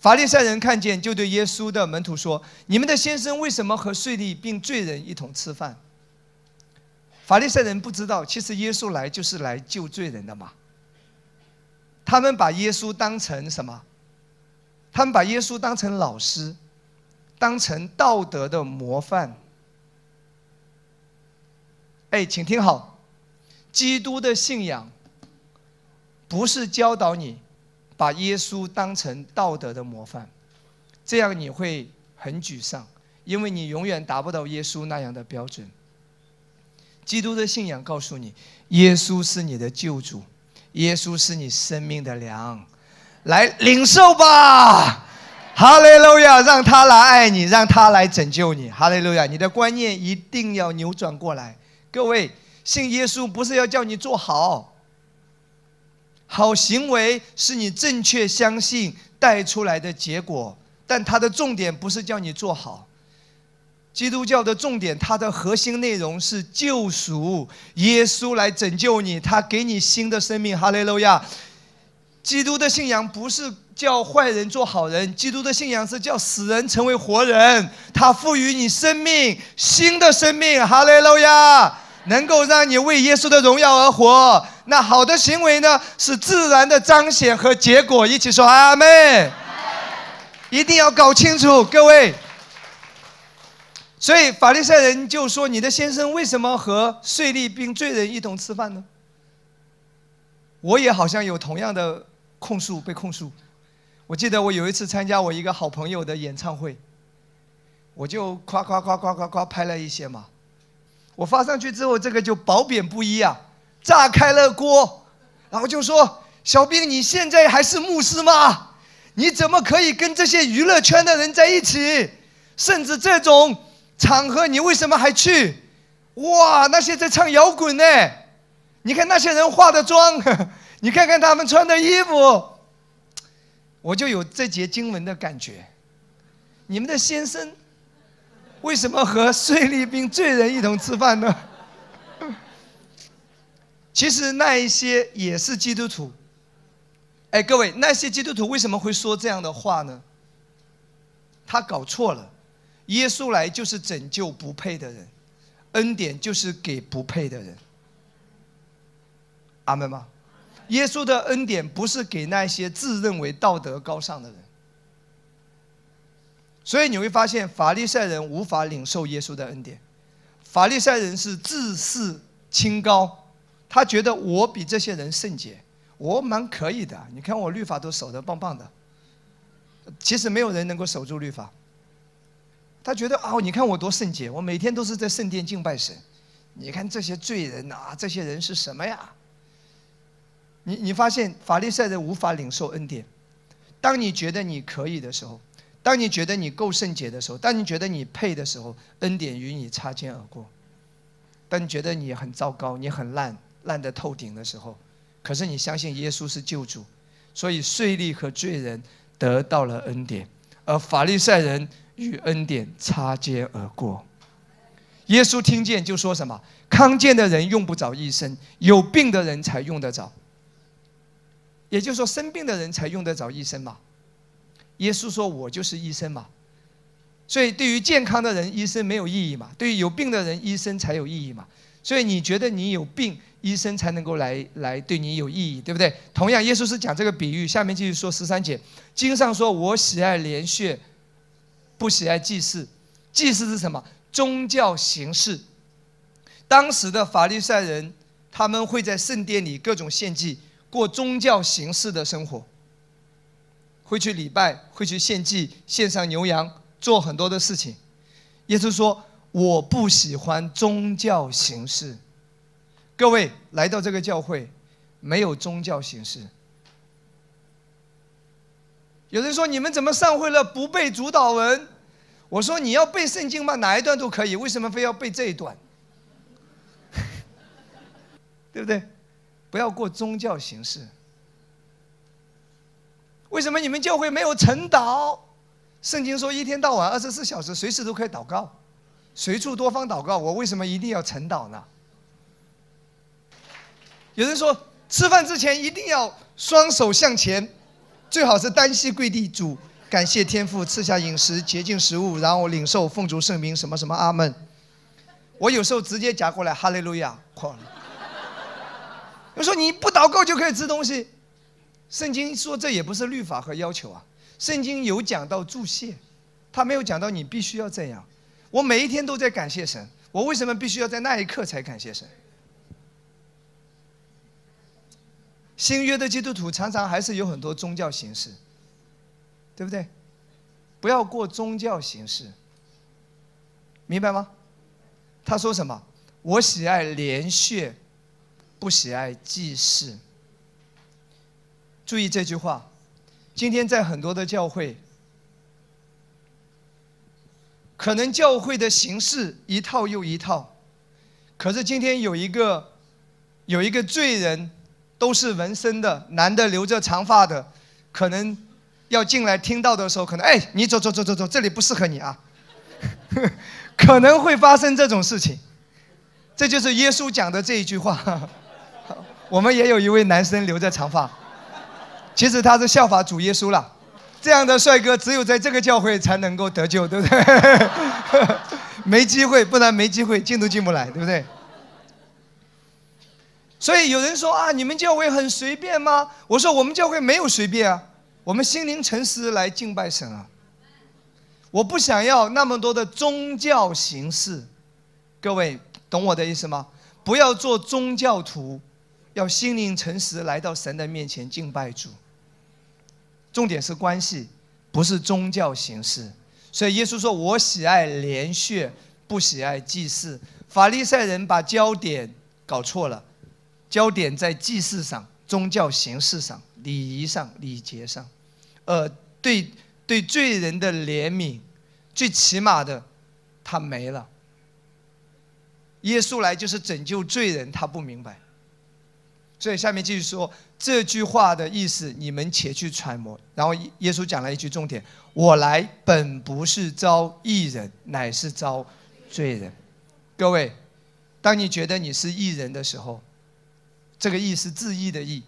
法利赛人看见，就对耶稣的门徒说：“你们的先生为什么和税吏并罪人一同吃饭？”法利赛人不知道，其实耶稣来就是来救罪人的嘛。他们把耶稣当成什么？他们把耶稣当成老师，当成道德的模范。哎，请听好，基督的信仰不是教导你把耶稣当成道德的模范，这样你会很沮丧，因为你永远达不到耶稣那样的标准。基督的信仰告诉你，耶稣是你的救主，耶稣是你生命的粮。来领受吧，哈利路亚！让他来爱你，让他来拯救你，哈利路亚！你的观念一定要扭转过来。各位，信耶稣不是要叫你做好，好行为是你正确相信带出来的结果，但它的重点不是叫你做好。基督教的重点，它的核心内容是救赎，耶稣来拯救你，他给你新的生命，哈利路亚！基督的信仰不是叫坏人做好人，基督的信仰是叫死人成为活人。他赋予你生命，新的生命，哈利路亚，能够让你为耶稣的荣耀而活。那好的行为呢，是自然的彰显和结果。一起说阿门。一定要搞清楚，各位。所以法利赛人就说：“你的先生为什么和税吏并罪人一同吃饭呢？”我也好像有同样的。控诉被控诉，我记得我有一次参加我一个好朋友的演唱会，我就夸夸夸夸夸夸拍了一些嘛，我发上去之后，这个就褒贬不一啊，炸开了锅，然后就说小兵你现在还是牧师吗？你怎么可以跟这些娱乐圈的人在一起？甚至这种场合你为什么还去？哇，那些在唱摇滚呢？你看那些人化的妆。[laughs] 你看看他们穿的衣服，我就有这节经文的感觉。你们的先生为什么和税吏兵罪人一同吃饭呢？其实那一些也是基督徒。哎，各位，那些基督徒为什么会说这样的话呢？他搞错了。耶稣来就是拯救不配的人，恩典就是给不配的人。阿门吗？耶稣的恩典不是给那些自认为道德高尚的人，所以你会发现法利赛人无法领受耶稣的恩典。法利赛人是自视清高，他觉得我比这些人圣洁，我蛮可以的。你看我律法都守得棒棒的，其实没有人能够守住律法。他觉得哦，你看我多圣洁，我每天都是在圣殿敬拜神。你看这些罪人啊，这些人是什么呀？你你发现法利赛人无法领受恩典。当你觉得你可以的时候，当你觉得你够圣洁的时候，当你觉得你配的时候，恩典与你擦肩而过。当你觉得你很糟糕、你很烂、烂得透顶的时候，可是你相信耶稣是救主，所以税吏和罪人得到了恩典，而法利赛人与恩典擦肩而过。耶稣听见就说什么：“康健的人用不着医生，有病的人才用得着。”也就是说，生病的人才用得着医生嘛？耶稣说：“我就是医生嘛。”所以对于健康的人，医生没有意义嘛？对于有病的人，医生才有意义嘛？所以你觉得你有病，医生才能够来来对你有意义，对不对？同样，耶稣是讲这个比喻。下面继续说十三节，经上说：“我喜爱连血，不喜爱祭祀。祭祀是什么？宗教形式。当时的法利赛人，他们会在圣殿里各种献祭，过宗教形式的生活，会去礼拜，会去献祭，献上牛羊。”做很多的事情，耶稣说：“我不喜欢宗教形式。”各位来到这个教会，没有宗教形式。有人说：“你们怎么上会了不背主导文？”我说：“你要背圣经吗？哪一段都可以，为什么非要背这一段？[laughs] 对不对？不要过宗教形式。为什么你们教会没有晨祷？”圣经说，一天到晚二十四小时，随时都可以祷告，随处多方祷告。我为什么一定要晨祷呢？有人说，吃饭之前一定要双手向前，最好是单膝跪地，主感谢天父赐下饮食洁净食物，然后领受奉主圣名什么什么阿门。我有时候直接夹过来哈利路亚，狂。我说你不祷告就可以吃东西，圣经说这也不是律法和要求啊。圣经有讲到注谢，他没有讲到你必须要这样。我每一天都在感谢神，我为什么必须要在那一刻才感谢神？新约的基督徒常常还是有很多宗教形式，对不对？不要过宗教形式，明白吗？他说什么？我喜爱连血，不喜爱祭祀。注意这句话。今天在很多的教会，可能教会的形式一套又一套，可是今天有一个有一个罪人，都是纹身的，男的留着长发的，可能要进来听到的时候，可能哎，你走走走走走，这里不适合你啊，[laughs] 可能会发生这种事情，这就是耶稣讲的这一句话。[laughs] 我们也有一位男生留着长发。其实他是效法主耶稣了，这样的帅哥只有在这个教会才能够得救，对不对？[laughs] 没机会，不然没机会进都进不来，对不对？所以有人说啊，你们教会很随便吗？我说我们教会没有随便啊，我们心灵诚实来敬拜神啊。我不想要那么多的宗教形式，各位懂我的意思吗？不要做宗教徒，要心灵诚实来到神的面前敬拜主。重点是关系，不是宗教形式。所以耶稣说：“我喜爱连血，不喜爱祭祀。”法利赛人把焦点搞错了，焦点在祭祀上、宗教形式上、礼仪上、礼节上，呃，对对罪人的怜悯，最起码的，他没了。耶稣来就是拯救罪人，他不明白。所以下面继续说这句话的意思，你们且去揣摩。然后耶稣讲了一句重点：“我来本不是招义人，乃是招罪人。”各位，当你觉得你是义人的时候，这个义是自义的义。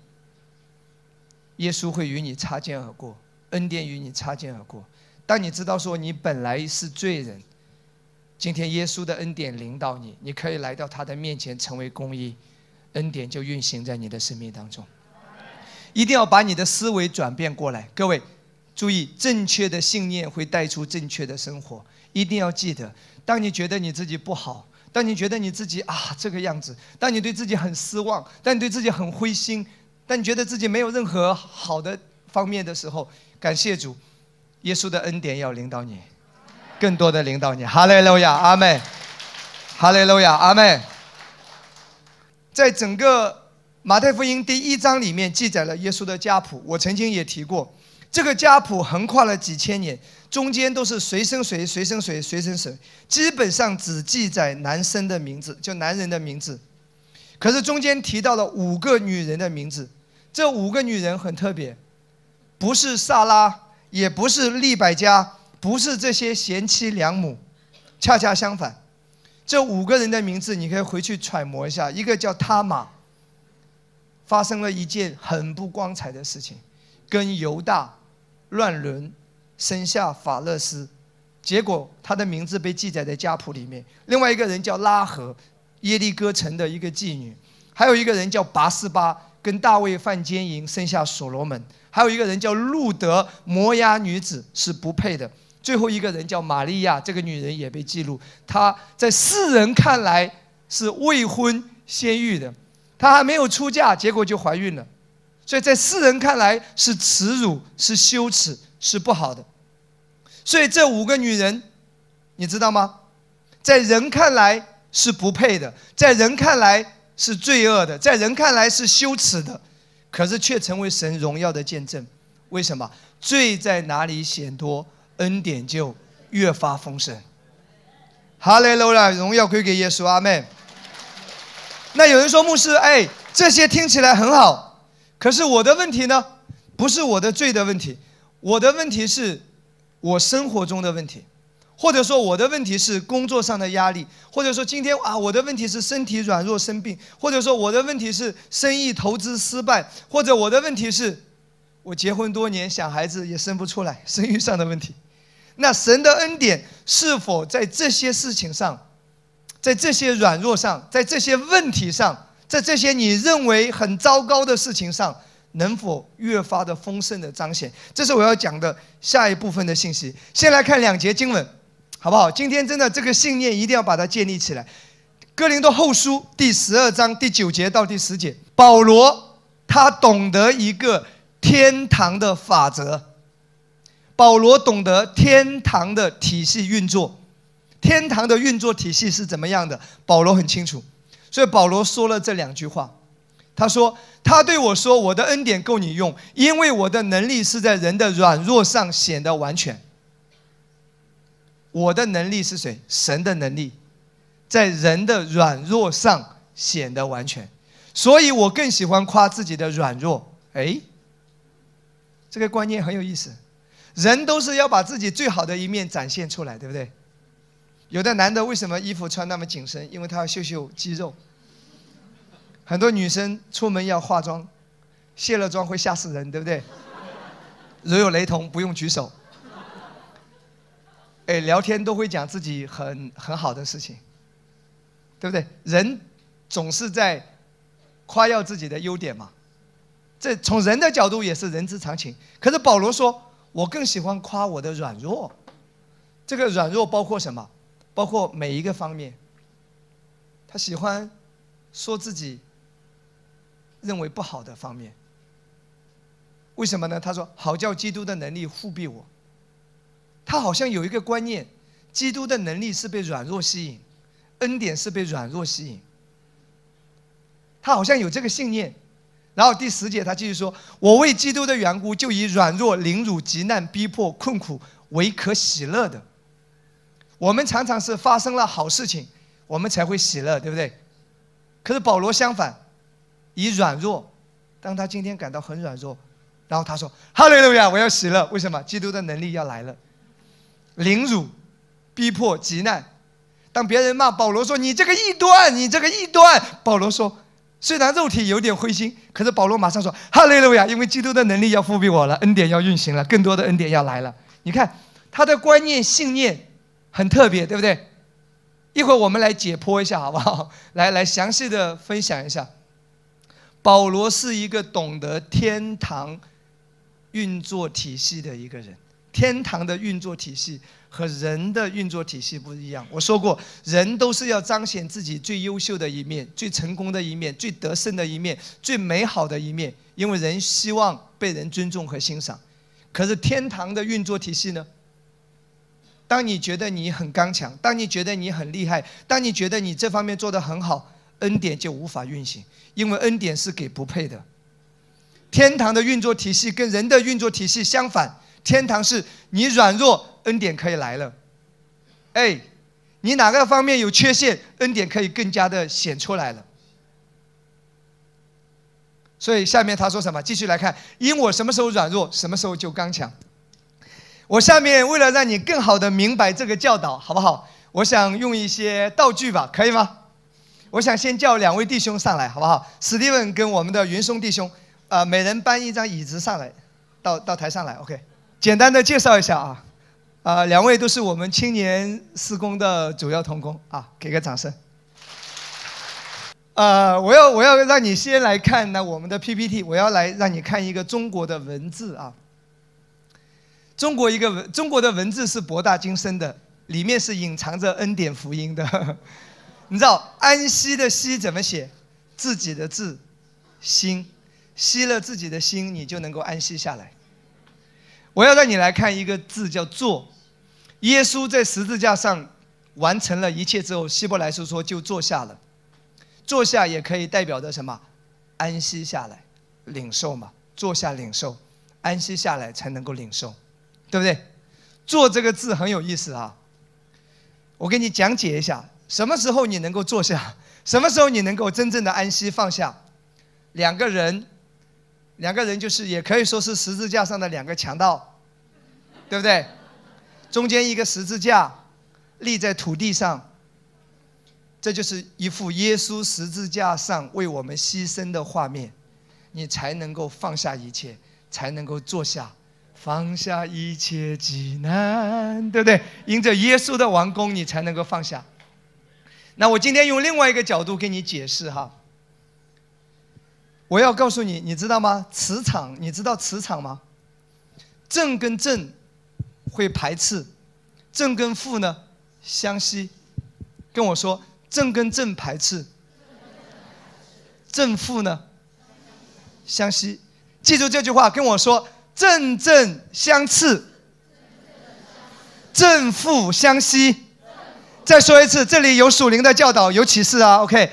耶稣会与你擦肩而过，恩典与你擦肩而过。当你知道说你本来是罪人，今天耶稣的恩典领导你，你可以来到他的面前，成为公义。恩典就运行在你的生命当中，一定要把你的思维转变过来。各位，注意，正确的信念会带出正确的生活。一定要记得，当你觉得你自己不好，当你觉得你自己啊这个样子，当你对自己很失望，当你对自己很灰心，当你觉得自己没有任何好的方面的时候，感谢主，耶稣的恩典要领导你，更多的领导你。哈利路亚，阿门。哈利路亚，阿门。在整个马太福音第一章里面记载了耶稣的家谱，我曾经也提过，这个家谱横跨了几千年，中间都是谁生谁，谁生谁，谁生谁，基本上只记载男生的名字，就男人的名字，可是中间提到了五个女人的名字，这五个女人很特别，不是萨拉，也不是利百加，不是这些贤妻良母，恰恰相反。这五个人的名字，你可以回去揣摩一下。一个叫他玛，发生了一件很不光彩的事情，跟犹大乱伦，生下法勒斯，结果他的名字被记载在家谱里面。另外一个人叫拉合，耶利哥城的一个妓女；还有一个人叫拔斯巴，跟大卫犯奸淫，生下所罗门；还有一个人叫路德，摩押女子是不配的。最后一个人叫玛利亚，这个女人也被记录，她在世人看来是未婚先孕的，她还没有出嫁，结果就怀孕了，所以在世人看来是耻辱，是羞耻，是不好的。所以这五个女人，你知道吗？在人看来是不配的，在人看来是罪恶的，在人看来是羞耻的，可是却成为神荣耀的见证。为什么？罪在哪里显多，恩典就越发丰盛。哈利路亚，荣耀归给耶稣，阿门。那有人说，牧师，哎，这些听起来很好，可是我的问题呢？不是我的罪的问题，我的问题是。我生活中的问题，或者说我的问题是工作上的压力，或者说今天啊我的问题是身体软弱生病，或者说我的问题是生意投资失败，或者我的问题是，我结婚多年想孩子也生不出来，生育上的问题。那神的恩典是否在这些事情上，在这些软弱上，在这些问题上，在这些你认为很糟糕的事情上？能否越发的丰盛的彰显？这是我要讲的下一部分的信息。先来看两节经文，好不好？今天真的这个信念一定要把它建立起来。哥林多后书第十二章第九节到第十节，保罗他懂得一个天堂的法则。保罗懂得天堂的体系运作，天堂的运作体系是怎么样的？保罗很清楚，所以保罗说了这两句话。他说：“他对我说，我的恩典够你用，因为我的能力是在人的软弱上显得完全。我的能力是谁？神的能力，在人的软弱上显得完全。所以我更喜欢夸自己的软弱。哎，这个观念很有意思。人都是要把自己最好的一面展现出来，对不对？有的男的为什么衣服穿那么紧身？因为他要秀秀肌肉。”很多女生出门要化妆，卸了妆会吓死人，对不对？如有雷同，不用举手。哎，聊天都会讲自己很很好的事情，对不对？人总是在夸耀自己的优点嘛，这从人的角度也是人之常情。可是保罗说，我更喜欢夸我的软弱。这个软弱包括什么？包括每一个方面。他喜欢说自己。认为不好的方面，为什么呢？他说：“好叫基督的能力护庇我。”他好像有一个观念：基督的能力是被软弱吸引，恩典是被软弱吸引。他好像有这个信念。然后第十节他继续说：“我为基督的缘故，就以软弱、凌辱、极难、逼迫、困苦为可喜乐的。”我们常常是发生了好事情，我们才会喜乐，对不对？可是保罗相反。以软弱，当他今天感到很软弱，然后他说：“哈利路亚，我要喜乐。为什么？基督的能力要来了。凌辱、逼迫、极难。当别人骂保罗说：‘你这个异端，你这个异端。’保罗说：‘虽然肉体有点灰心，可是保罗马上说：‘哈利路亚，因为基督的能力要复庇我了，恩典要运行了，更多的恩典要来了。’你看他的观念信念很特别，对不对？一会儿我们来解剖一下，好不好？[laughs] 来来详细的分享一下。”保罗是一个懂得天堂运作体系的一个人。天堂的运作体系和人的运作体系不一样。我说过，人都是要彰显自己最优秀的一面、最成功的一面、最得胜的一面、最美好的一面，因为人希望被人尊重和欣赏。可是天堂的运作体系呢？当你觉得你很刚强，当你觉得你很厉害，当你觉得你这方面做得很好。恩典就无法运行，因为恩典是给不配的。天堂的运作体系跟人的运作体系相反，天堂是你软弱，恩典可以来了。哎，你哪个方面有缺陷，恩典可以更加的显出来了。所以下面他说什么？继续来看，因我什么时候软弱，什么时候就刚强。我下面为了让你更好的明白这个教导，好不好？我想用一些道具吧，可以吗？我想先叫两位弟兄上来，好不好？史蒂文跟我们的云松弟兄，啊，每人搬一张椅子上来，到到台上来。OK，简单的介绍一下啊，啊，两位都是我们青年施工的主要同工啊，给个掌声。呃，我要我要让你先来看呢我们的 PPT，我要来让你看一个中国的文字啊。中国一个文，中国的文字是博大精深的，里面是隐藏着恩典福音的。[laughs] 你知道安息的息怎么写？自己的字，心，息了自己的心，你就能够安息下来。我要让你来看一个字叫坐。耶稣在十字架上完成了一切之后，希伯来书说就坐下了。坐下也可以代表着什么？安息下来，领受嘛。坐下领受，安息下来才能够领受，对不对？坐这个字很有意思啊。我给你讲解一下，什么时候你能够坐下？什么时候你能够真正的安息放下？两个人，两个人就是也可以说是十字架上的两个强盗，对不对？中间一个十字架立在土地上，这就是一幅耶稣十字架上为我们牺牲的画面，你才能够放下一切，才能够坐下，放下一切极难，对不对？因着耶稣的王宫，你才能够放下。那我今天用另外一个角度给你解释哈，我要告诉你，你知道吗？磁场，你知道磁场吗？正跟正。会排斥，正跟负呢相吸，跟我说正跟正排斥，正负呢相吸，记住这句话，跟我说正正相斥，正负相吸。再说一次，这里有属灵的教导，有启示啊。OK，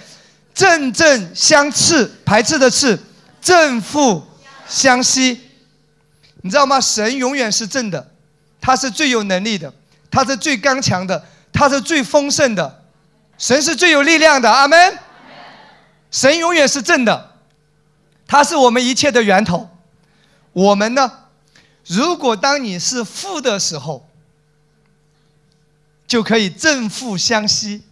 正正相斥，排斥的斥，正负相吸。你知道吗？神永远是正的。他是最有能力的，他是最刚强的，他是最丰盛的，神是最有力量的，阿门。神永远是正的，他是我们一切的源头。我们呢？如果当你是负的时候，就可以正负相吸；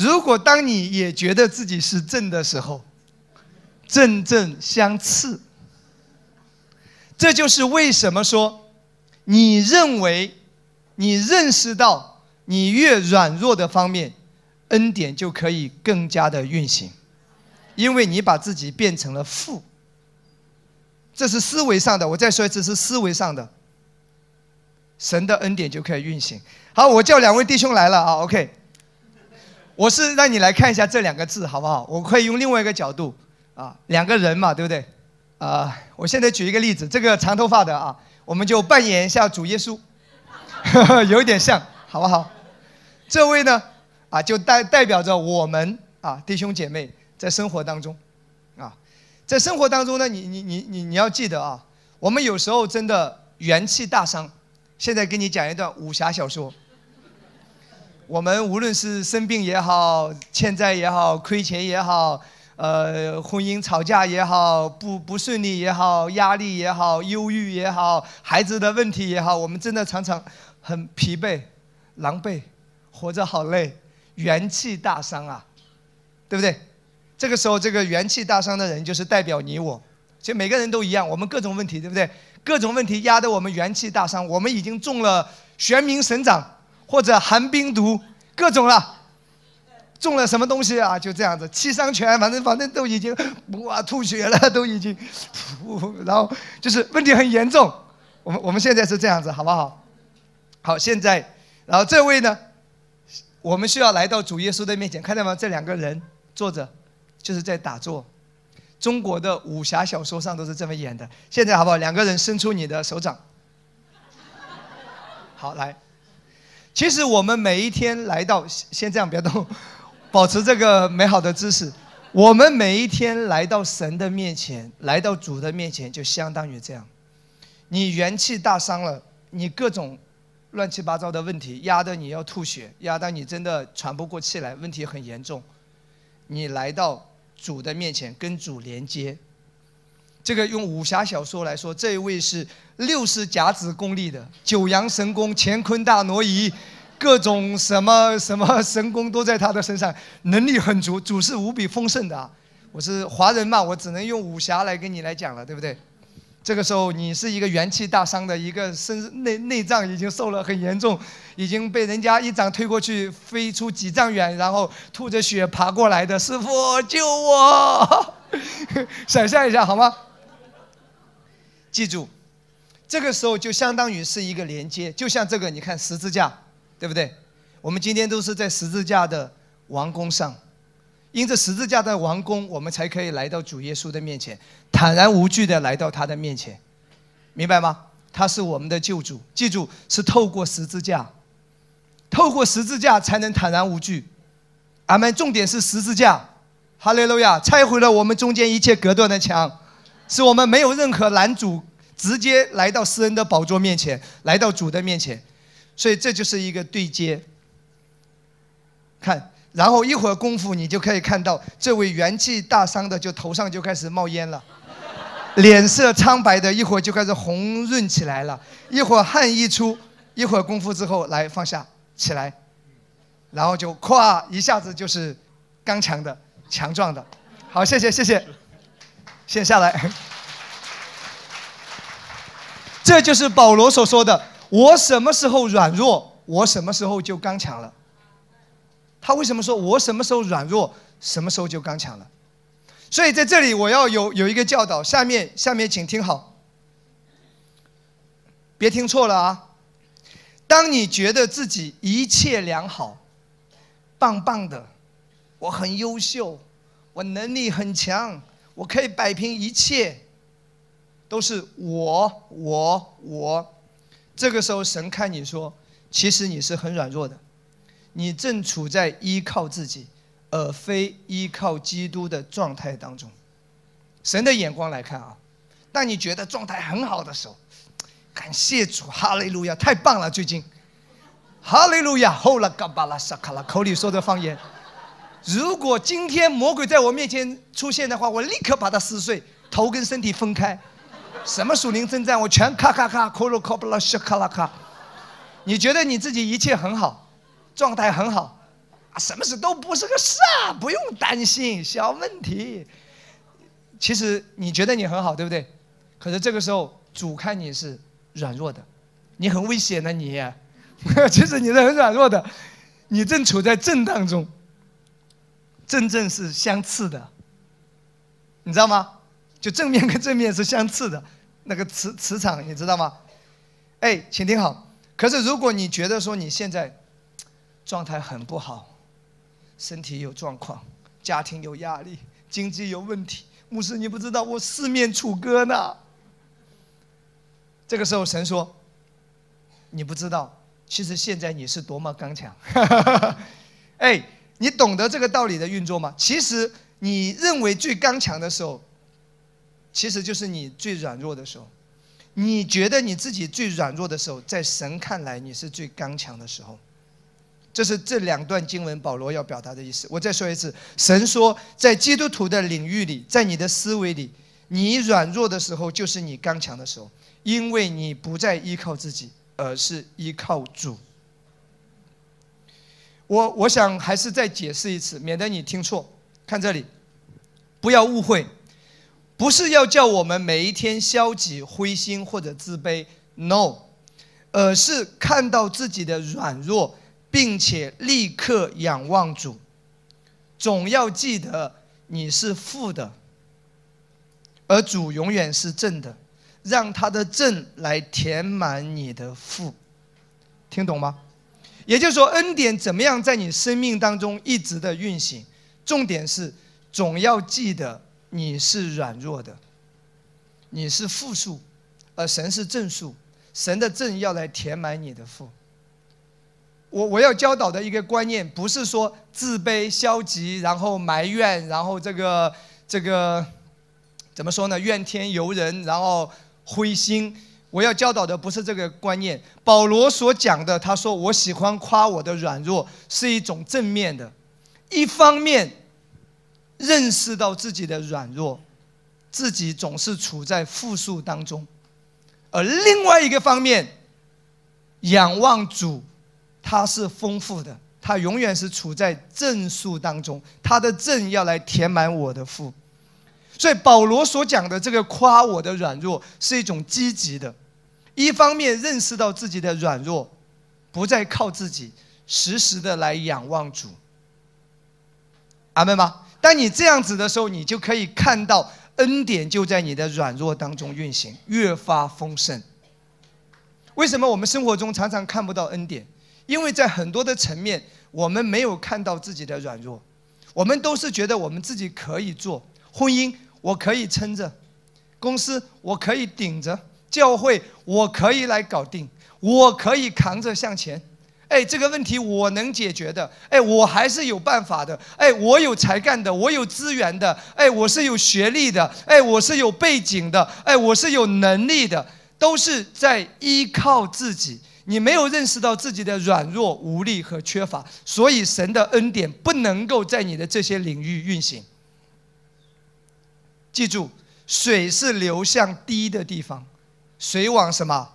如果当你也觉得自己是正的时候，正正相斥。这就是为什么说，你认为，你认识到，你越软弱的方面，恩典就可以更加的运行，因为你把自己变成了负。这是思维上的，我再说一次，是思维上的。神的恩典就可以运行。好，我叫两位弟兄来了啊，OK。我是让你来看一下这两个字，好不好？我可以用另外一个角度啊，两个人嘛，对不对？啊，我现在举一个例子，这个长头发的啊，我们就扮演一下主耶稣，[laughs] 有点像，好不好？这位呢，啊，就代代表着我们啊，弟兄姐妹在生活当中，啊，在生活当中呢，你你你你你要记得啊，我们有时候真的元气大伤。现在给你讲一段武侠小说，我们无论是生病也好，欠债也好，亏钱也好。呃，婚姻吵架也好，不不顺利也好，压力也好，忧郁也好，孩子的问题也好，我们真的常常很疲惫、狼狈，活着好累，元气大伤啊，对不对？这个时候，这个元气大伤的人就是代表你我，其实每个人都一样，我们各种问题，对不对？各种问题压得我们元气大伤，我们已经中了玄冥神掌或者寒冰毒，各种了。中了什么东西啊？就这样子，七伤拳，反正反正都已经哇吐血了，[laughs] 都已经，然后就是问题很严重。我们我们现在是这样子，好不好？好，现在，然后这位呢，我们需要来到主耶稣的面前，看到吗？这两个人坐着，就是在打坐。中国的武侠小说上都是这么演的。现在好不好？两个人伸出你的手掌。好，来。其实我们每一天来到，先这样，别动。保持这个美好的姿势，我们每一天来到神的面前，来到主的面前，就相当于这样。你元气大伤了，你各种乱七八糟的问题压得你要吐血，压得你真的喘不过气来，问题很严重。你来到主的面前，跟主连接。这个用武侠小说来说，这一位是六十甲子功力的九阳神功，乾坤大挪移。各种什么什么神功都在他的身上，能力很足，主是无比丰盛的啊！我是华人嘛，我只能用武侠来跟你来讲了，对不对？这个时候你是一个元气大伤的一个身内内脏已经受了很严重，已经被人家一掌推过去，飞出几丈远，然后吐着血爬过来的师傅救我！[laughs] 想象一下好吗？记住，这个时候就相当于是一个连接，就像这个，你看十字架，对不对？我们今天都是在十字架的王宫上，因着十字架的王宫，我们才可以来到主耶稣的面前，坦然无惧的来到他的面前，明白吗？他是我们的救主，记住，是透过十字架，透过十字架才能坦然无惧。阿门。重点是十字架，哈利路亚，拆毁了我们中间一切隔断的墙。使我们没有任何拦阻，直接来到施恩的宝座面前，来到主的面前，所以这就是一个对接。看，然后一会儿功夫，你就可以看到这位元气大伤的，就头上就开始冒烟了，脸色苍白的，一会儿就开始红润起来了，一会儿汗一出，一会儿功夫之后来放下起来，然后就咵一下子就是刚强的、强壮的。好，谢谢，谢谢。先下来，[laughs] 这就是保罗所说的：“我什么时候软弱，我什么时候就刚强了。”他为什么说我什么时候软弱，什么时候就刚强了？所以在这里我要有有一个教导，下面下面请听好，别听错了啊！当你觉得自己一切良好，棒棒的，我很优秀，我能力很强。我可以摆平一切，都是我我我。这个时候，神看你说，其实你是很软弱的，你正处在依靠自己，而非依靠基督的状态当中。神的眼光来看啊，当你觉得状态很好的时候，感谢主，哈利路亚，太棒了！最近，哈利路亚，后了嘎巴拉沙卡拉，口里说的方言。如果今天魔鬼在我面前出现的话，我立刻把他撕碎，头跟身体分开。什么属灵征战，我全咔咔咔，库鲁卡布拉什卡拉卡。你觉得你自己一切很好，状态很好，啊，什么事都不是个事啊，不用担心，小问题。其实你觉得你很好，对不对？可是这个时候主看你是软弱的，你很危险的你。其实你是很软弱的，你正处在震荡中。正正是相似的，你知道吗？就正面跟正面是相似的，那个磁磁场你知道吗？哎，请听好。可是如果你觉得说你现在状态很不好，身体有状况，家庭有压力，经济有问题，牧师你不知道我四面楚歌呢。这个时候神说，你不知道，其实现在你是多么刚强。[laughs] 哎。你懂得这个道理的运作吗？其实你认为最刚强的时候，其实就是你最软弱的时候。你觉得你自己最软弱的时候，在神看来你是最刚强的时候。这是这两段经文保罗要表达的意思。我再说一次，神说，在基督徒的领域里，在你的思维里，你软弱的时候就是你刚强的时候，因为你不再依靠自己，而是依靠主。我我想还是再解释一次，免得你听错。看这里，不要误会，不是要叫我们每一天消极、灰心或者自卑，no，而是看到自己的软弱，并且立刻仰望主。总要记得你是负的，而主永远是正的，让他的正来填满你的负。听懂吗？也就是说，恩典怎么样在你生命当中一直的运行？重点是，总要记得你是软弱的，你是负数，而神是正数，神的正要来填满你的负。我我要教导的一个观念，不是说自卑、消极，然后埋怨，然后这个这个怎么说呢？怨天尤人，然后灰心。我要教导的不是这个观念。保罗所讲的，他说：“我喜欢夸我的软弱，是一种正面的。一方面认识到自己的软弱，自己总是处在负数当中；而另外一个方面，仰望主，他是丰富的，他永远是处在正数当中，他的正要来填满我的负。所以保罗所讲的这个夸我的软弱，是一种积极的。一方面认识到自己的软弱，不再靠自己，时时的来仰望主。阿门吗？当你这样子的时候，你就可以看到恩典就在你的软弱当中运行，越发丰盛。为什么我们生活中常常看不到恩典？因为在很多的层面，我们没有看到自己的软弱，我们都是觉得我们自己可以做婚姻，我可以撑着；公司我可以顶着；教会我可以来搞定，我可以扛着向前。哎，这个问题我能解决的。哎，我还是有办法的。哎，我有才干的，我有资源的。哎，我是有学历的。哎，我是有背景的。哎，我是有能力的，都是在依靠自己。你没有认识到自己的软弱、无力和缺乏，所以神的恩典不能够在你的这些领域运行。记住，水是流向低的地方，水往什么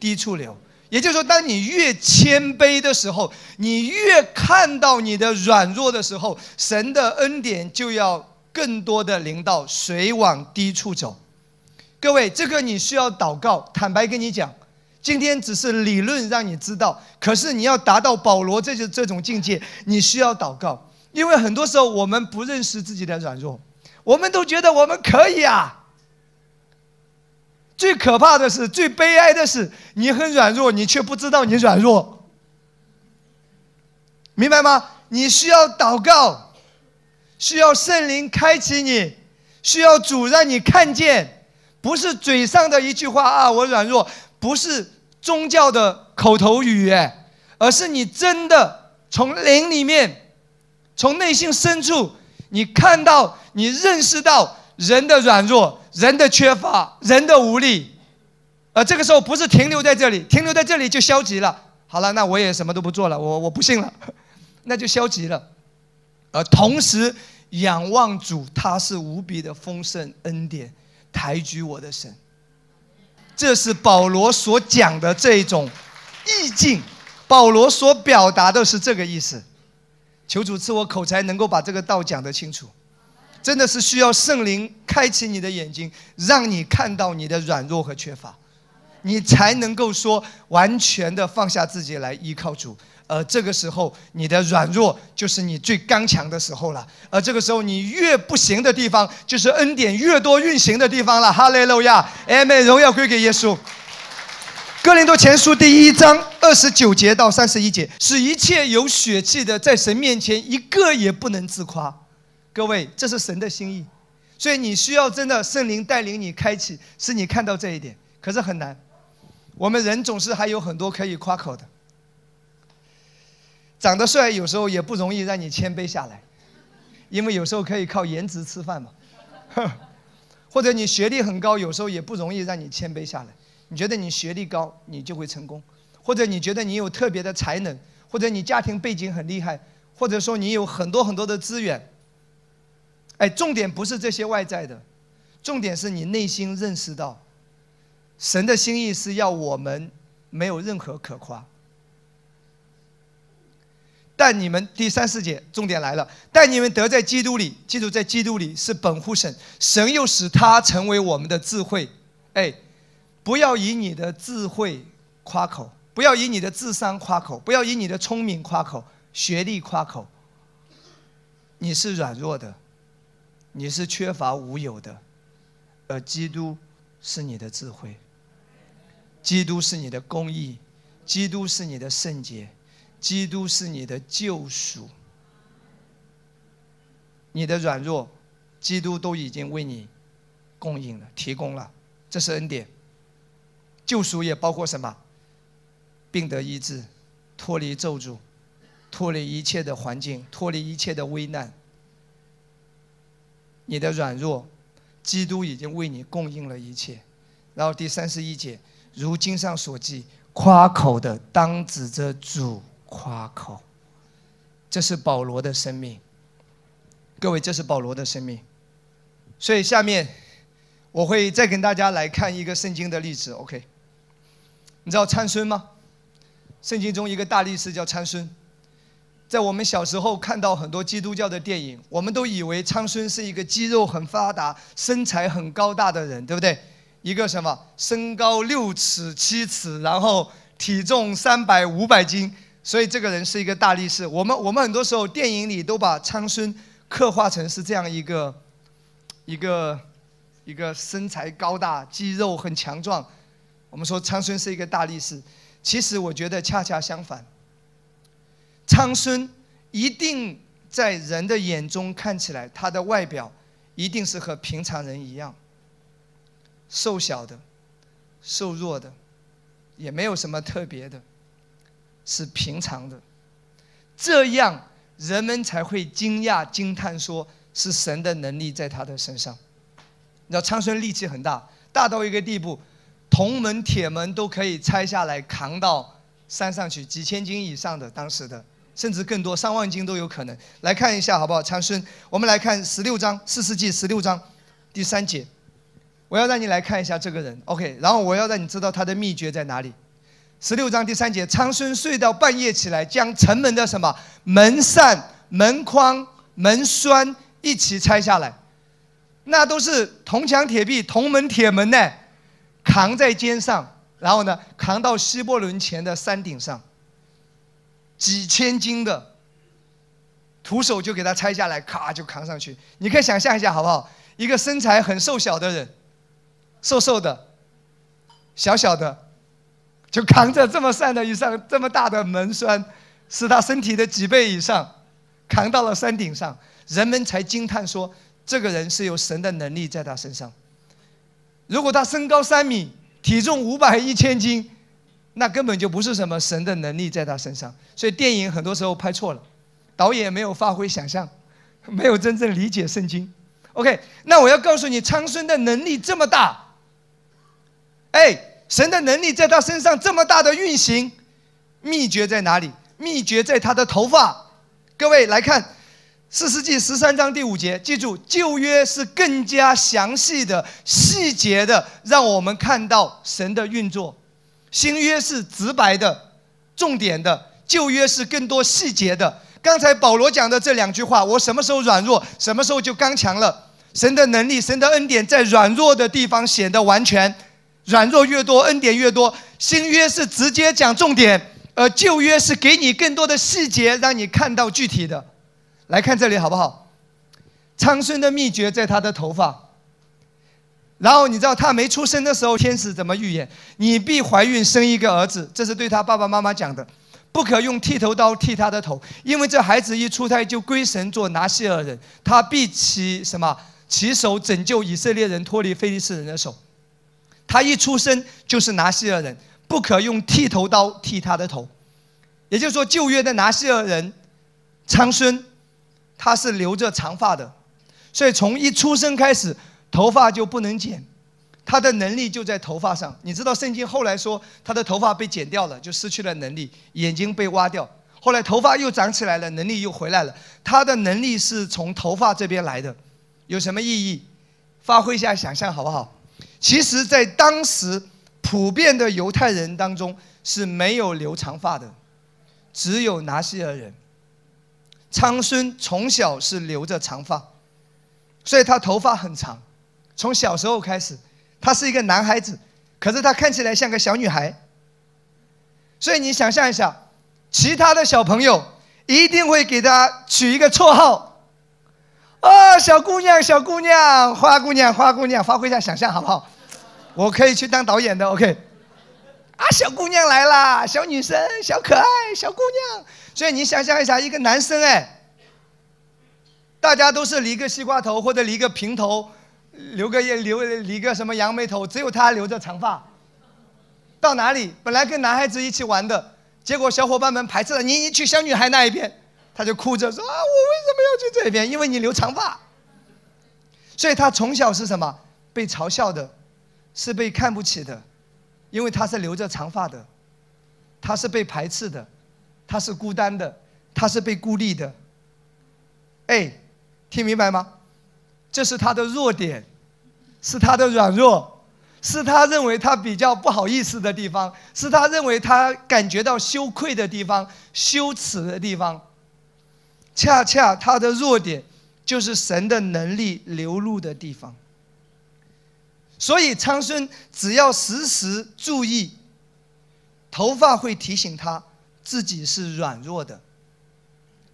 低处流。也就是说，当你越谦卑的时候，你越看到你的软弱的时候，神的恩典就要更多的临到，水往低处走。各位，这个你需要祷告。坦白跟你讲，今天只是理论让你知道，可是你要达到保罗这这种境界，你需要祷告。因为很多时候我们不认识自己的软弱，我们都觉得我们可以啊。最可怕的是，最悲哀的是，你很软弱，你却不知道你软弱，明白吗？你需要祷告，需要圣灵开启你，需要主让你看见，不是嘴上的一句话啊，我软弱，不是宗教的口头语，而是你真的从灵里面，从内心深处，你看到，你认识到人的软弱。人的缺乏，人的无力，而这个时候不是停留在这里，停留在这里就消极了。好了，那我也什么都不做了，我我不信了，[laughs] 那就消极了。而同时仰望主，他是无比的丰盛恩典，抬举我的神。这是保罗所讲的这种意境，保罗所表达的是这个意思。求主赐我口才，能够把这个道讲得清楚。真的是需要圣灵开启你的眼睛，让你看到你的软弱和缺乏，你才能够说完全的放下自己来依靠主。而这个时候，你的软弱就是你最刚强的时候了。而这个时候，你越不行的地方，就是恩典越多运行的地方了。哈利路亚，阿门，荣耀归给耶稣。哥林多前书第一章二十九节到三十一节，使一切有血气的在神面前一个也不能自夸。各位，这是神的心意，所以你需要真的圣灵带领你开启，使你看到这一点。可是很难，我们人总是还有很多可以夸口的。长得帅有时候也不容易让你谦卑下来，因为有时候可以靠颜值吃饭嘛。[laughs] 或者你学历很高，有时候也不容易让你谦卑下来。你觉得你学历高，你就会成功；或者你觉得你有特别的才能，或者你家庭背景很厉害，或者说你有很多很多的资源。哎，重点不是这些外在的，重点是你内心认识到，神的心意是要我们没有任何可夸。但你们第三四节重点来了，但你们得在基督里，记住在基督里是本乎神，神又使他成为我们的智慧。哎，不要以你的智慧夸口，不要以你的智商夸口，不要以你的聪明夸口，学历夸口，你是软弱的。你是缺乏无有的，而基督是你的智慧，基督是你的公义，基督是你的圣洁，基督是你的救赎。你的软弱，基督都已经为你供应了、提供了，这是恩典。救赎也包括什么？病得医治，脱离咒诅，脱离一切的环境，脱离一切的危难。你的软弱，基督已经为你供应了一切。然后第三十一节，如经上所记，夸口的当指着主夸口。这是保罗的生命。各位，这是保罗的生命。所以下面我会再跟大家来看一个圣经的例子。OK，你知道参孙吗？圣经中一个大力士叫参孙。在我们小时候看到很多基督教的电影，我们都以为昌孙是一个肌肉很发达、身材很高大的人，对不对？一个什么身高六尺七尺，然后体重三百五百斤，所以这个人是一个大力士。我们我们很多时候电影里都把昌孙刻画成是这样一个一个一个身材高大、肌肉很强壮。我们说昌孙是一个大力士，其实我觉得恰恰相反。苍孙一定在人的眼中看起来，他的外表一定是和平常人一样，瘦小的、瘦弱的，也没有什么特别的，是平常的。这样人们才会惊讶惊叹，说是神的能力在他的身上。你知道苍孙力气很大，大到一个地步。铜门、铁门都可以拆下来扛到山上去，几千斤以上的，当时的甚至更多，上万斤都有可能。来看一下好不好？长孙，我们来看十六章，四世纪十六章第三节，我要让你来看一下这个人，OK？然后我要让你知道他的秘诀在哪里。十六章第三节，长孙睡到半夜起来，将城门的什么门扇、门框、门栓一起拆下来，那都是铜墙铁壁、铜门铁门呢。扛在肩上，然后呢，扛到希伯伦前的山顶上。几千斤的，徒手就给他拆下来，咔就扛上去。你可以想象一下，好不好？一个身材很瘦小的人，瘦瘦的，小小的，就扛着这么扇的一上这么大的门栓，是他身体的几倍以上，扛到了山顶上，人们才惊叹说，这个人是有神的能力在他身上。如果他身高三米，体重五百一千斤，那根本就不是什么神的能力在他身上。所以电影很多时候拍错了，导演没有发挥想象，[laughs] 没有真正理解圣经。OK，那我要告诉你，苍孙的能力这么大，哎，神的能力在他身上这么大的运行，秘诀在哪里？秘诀在他的头发。各位来看。四世纪十三章第五节，记住，旧约是更加详细的、细节的，让我们看到神的运作；新约是直白的、重点的，旧约是更多细节的。刚才保罗讲的这两句话，我什么时候软弱，什么时候就刚强了。神的能力、神的恩典在软弱的地方显得完全，软弱越多，恩典越多。新约是直接讲重点，而旧约是给你更多的细节，让你看到具体的。来看这里好不好？苍孙的秘诀在他的头发。然后你知道他没出生的时候，天使怎么预言？你必怀孕生一个儿子，这是对他爸爸妈妈讲的。不可用剃头刀剃他的头，因为这孩子一出胎就归神做拿西尔人，他必起什么？起手拯救以色列人脱离非利士人的手。他一出生就是拿西尔人，不可用剃头刀剃他的头。也就是说，旧约的拿西尔人苍孙。他是留着长发的，所以从一出生开始，头发就不能剪，他的能力就在头发上。你知道圣经后来说他的头发被剪掉了，就失去了能力，眼睛被挖掉，后来头发又长起来了，能力又回来了。他的能力是从头发这边来的，有什么意义？发挥一下想象好不好？其实，在当时普遍的犹太人当中是没有留长发的，只有拿西尔人。昌孙从小是留着长发，所以他头发很长。从小时候开始，他是一个男孩子，可是他看起来像个小女孩。所以你想象一下，其他的小朋友一定会给他取一个绰号，啊，小姑娘，小姑娘，花姑娘，花姑娘，发挥一下想象好不好？我可以去当导演的，OK。啊，小姑娘来啦，小女生，小可爱，小姑娘。所以你想象一下，一个男生哎，大家都是理个西瓜头或者理个平头，留个留理个什么杨梅头，只有他留着长发。到哪里本来跟男孩子一起玩的，结果小伙伴们排斥了，你你去小女孩那一边，他就哭着说啊，我为什么要去这边？因为你留长发。所以他从小是什么？被嘲笑的，是被看不起的，因为他是留着长发的，他是被排斥的。他是孤单的，他是被孤立的。哎，听明白吗？这是他的弱点，是他的软弱，是他认为他比较不好意思的地方，是他认为他感觉到羞愧的地方、羞耻的地方。恰恰他的弱点就是神的能力流露的地方。所以昌孙只要时时注意，头发会提醒他自己是软弱的，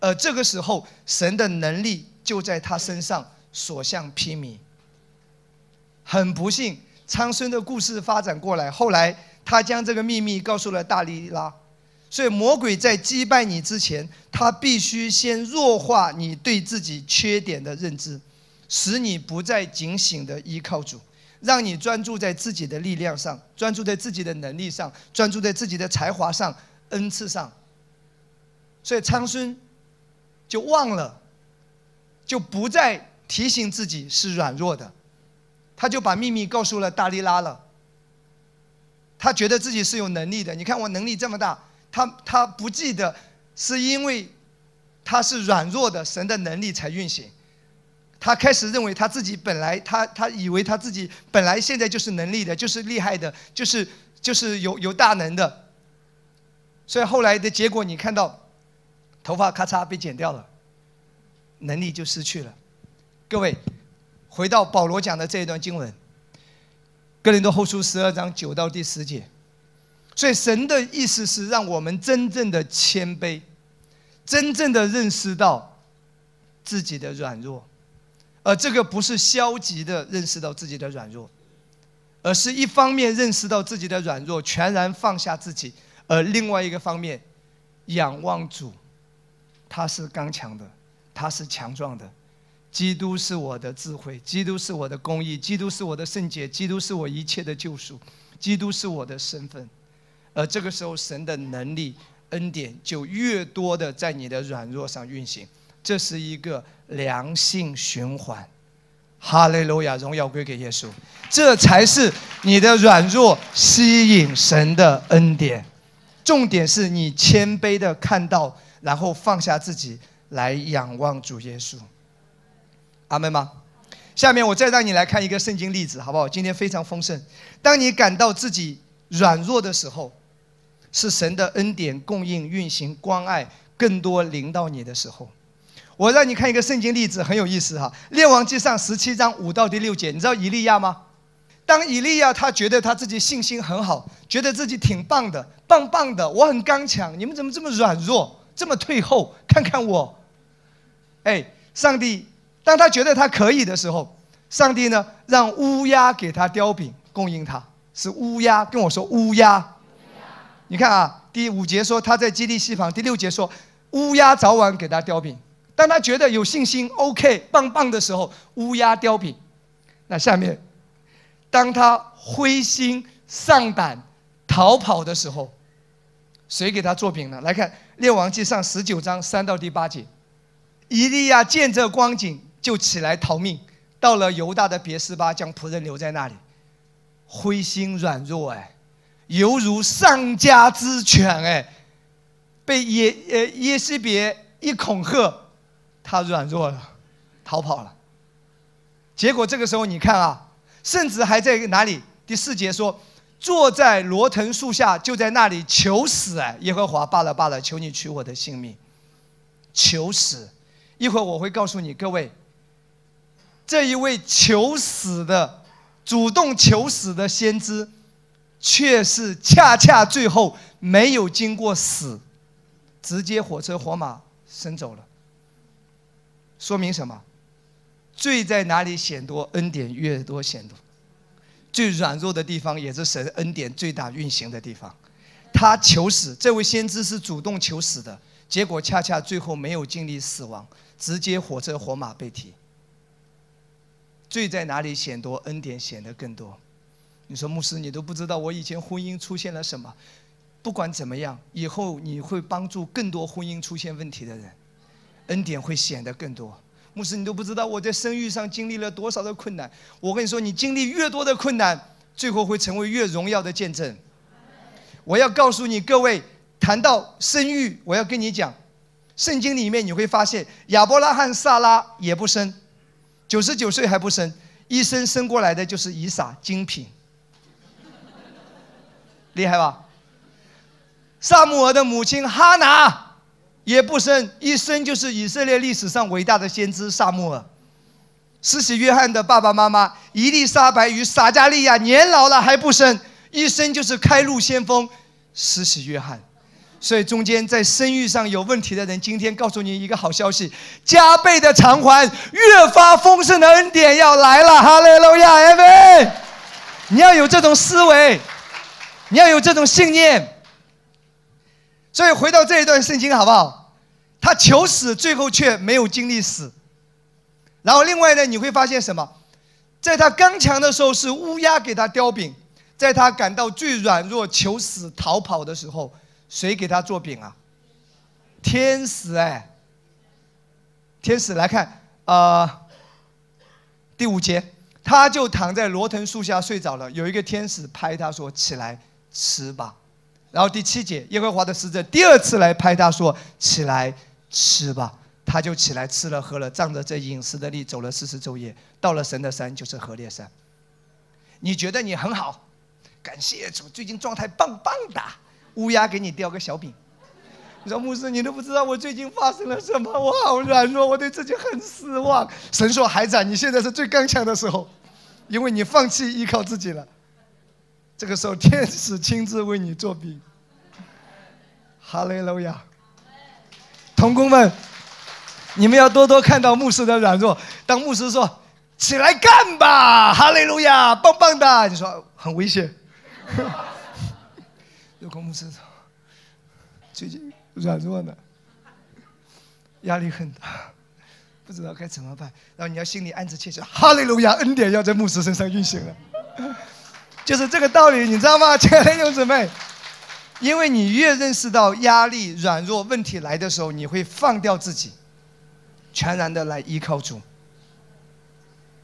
而这个时候神的能力就在他身上所向披靡。很不幸，昌孙的故事发展过来，后来他将这个秘密告诉了大力拉，所以魔鬼在击败你之前，他必须先弱化你对自己缺点的认知，使你不再警醒的依靠主。让你专注在自己的力量上，专注在自己的能力上，专注在自己的才华上、恩赐上。所以昌孙就忘了，就不再提醒自己是软弱的，他就把秘密告诉了大力拉了。他觉得自己是有能力的，你看我能力这么大，他他不记得是因为他是软弱的，神的能力才运行。他开始认为他自己本来，他他以为他自己本来现在就是能力的，就是厉害的，就是就是有有大能的。所以后来的结果，你看到头发咔嚓被剪掉了，能力就失去了。各位，回到保罗讲的这一段经文，《哥林多后书》十二章九到第十节。所以神的意思是让我们真正的谦卑，真正的认识到自己的软弱。而这个不是消极的认识到自己的软弱，而是一方面认识到自己的软弱，全然放下自己；而另外一个方面，仰望主，他是刚强的，他是强壮的。基督是我的智慧，基督是我的公义，基督是我的圣洁，基督是我一切的救赎，基督是我的身份。而这个时候，神的能力、恩典就越多的在你的软弱上运行。这是一个良性循环，哈利路亚，荣耀归给耶稣。这才是你的软弱吸引神的恩典。重点是你谦卑的看到，然后放下自己来仰望主耶稣。阿门吗？下面我再让你来看一个圣经例子，好不好？今天非常丰盛。当你感到自己软弱的时候，是神的恩典供应、运行、关爱更多临到你的时候。我让你看一个圣经例子，很有意思哈，《列王记上》十七章五到第六节，你知道以利亚吗？当以利亚他觉得他自己信心很好，觉得自己挺棒的，棒棒的，我很刚强，你们怎么这么软弱，这么退后？看看我，哎，上帝，当他觉得他可以的时候，上帝呢让乌鸦给他叼饼供应他，是乌鸦跟我说乌鸦。你看啊，第五节说他在基地西旁，第六节说乌鸦早晚给他叼饼。当他觉得有信心，OK，棒棒的时候，乌鸦叼饼。那下面，当他灰心丧胆逃跑的时候，谁给他做饼呢？来看《列王记上》十九章三到第八节。以利亚见这光景，就起来逃命，到了犹大的别斯巴，将仆人留在那里，灰心软弱，哎，犹如丧家之犬，哎，被耶呃耶西别一恐吓。他软弱了，逃跑了。结果这个时候，你看啊，甚至还在哪里？第四节说，坐在罗藤树下，就在那里求死。哎，耶和华罢了罢了，求你取我的性命，求死。一会儿我会告诉你各位，这一位求死的、主动求死的先知，却是恰恰最后没有经过死，直接火车火马升走了。说明什么？罪在哪里显多，恩典越多显多。最软弱的地方，也是神恩典最大运行的地方。他求死，这位先知是主动求死的，结果恰恰最后没有经历死亡，直接火车火马被提。罪在哪里显多，恩典显得更多。你说牧师，你都不知道我以前婚姻出现了什么？不管怎么样，以后你会帮助更多婚姻出现问题的人。恩典会显得更多，牧师，你都不知道我在生育上经历了多少的困难。我跟你说，你经历越多的困难，最后会成为越荣耀的见证。我要告诉你各位，谈到生育，我要跟你讲，圣经里面你会发现，亚伯拉罕、萨拉也不生，九十九岁还不生，一生生过来的就是以撒，精品，厉害吧？萨姆尔的母亲哈拿。也不生，一生就是以色列历史上伟大的先知萨穆尔。施洗约翰的爸爸妈妈伊丽莎白与撒加利亚年老了还不生，一生就是开路先锋施洗约翰。所以中间在生育上有问题的人，今天告诉你一个好消息：加倍的偿还，越发丰盛的恩典要来了！哈利路亚，阿门！你要有这种思维，你要有这种信念。所以回到这一段圣经好不好？他求死，最后却没有经历死。然后另外呢，你会发现什么？在他刚强的时候是乌鸦给他叼饼，在他感到最软弱、求死逃跑的时候。谁给他做饼啊？天使哎，天使来看啊，第五节，他就躺在罗藤树下睡着了。有一个天使拍他说：“起来吃吧。”然后第七节，耶和华的使者第二次来拍他说：“起来吃吧。”他就起来吃了喝了，仗着这饮食的力走了四十昼夜，到了神的山，就是河烈山。你觉得你很好？感谢主，最近状态棒棒的。乌鸦给你叼个小饼，你说牧师，你都不知道我最近发生了什么，我好软弱，我对自己很失望。神说：“孩子，你现在是最刚强的时候，因为你放弃依靠自己了。这个时候，天使亲自为你作笔。”哈利路亚！童工们，你们要多多看到牧师的软弱。当牧师说：“起来干吧！”哈利路亚，棒棒的。你说很危险。[laughs] 有个牧师说，最近软弱呢，压力很大，不知道该怎么办。然后你要心里暗自窃喜，哈利路亚，恩典要在牧师身上运行了，就是这个道理，你知道吗，亲爱的弟兄姊妹？因为你越认识到压力、软弱问题来的时候，你会放掉自己，全然的来依靠主，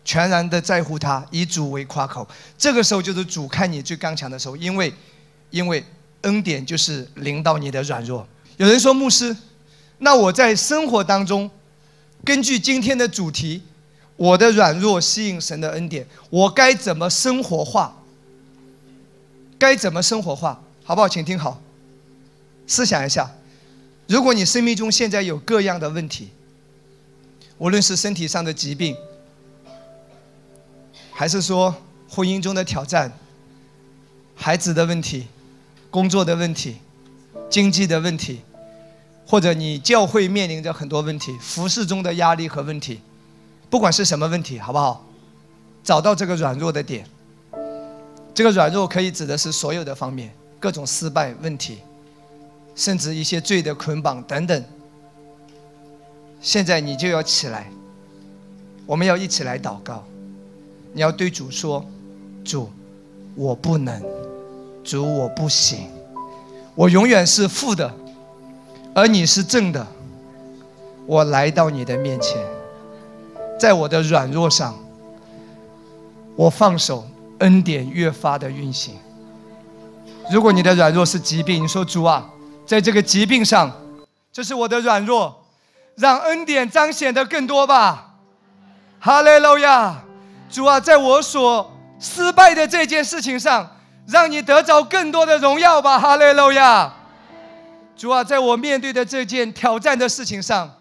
全然的在乎他，以主为夸口。这个时候就是主看你最刚强的时候，因为，因为。恩典就是临到你的软弱。有人说牧师，那我在生活当中，根据今天的主题，我的软弱吸引神的恩典，我该怎么生活化？该怎么生活化？好不好？请听好，思想一下，如果你生命中现在有各样的问题，无论是身体上的疾病，还是说婚姻中的挑战，孩子的问题。工作的问题，经济的问题，或者你教会面临着很多问题，服饰中的压力和问题，不管是什么问题，好不好？找到这个软弱的点。这个软弱可以指的是所有的方面，各种失败问题，甚至一些罪的捆绑等等。现在你就要起来，我们要一起来祷告。你要对主说：“主，我不能。”主，我不行，我永远是负的，而你是正的。我来到你的面前，在我的软弱上，我放手，恩典越发的运行。如果你的软弱是疾病，你说主啊，在这个疾病上，这是我的软弱，让恩典彰显的更多吧。哈利路亚，主啊，在我所失败的这件事情上。让你得着更多的荣耀吧，哈利路亚！主啊，在我面对的这件挑战的事情上，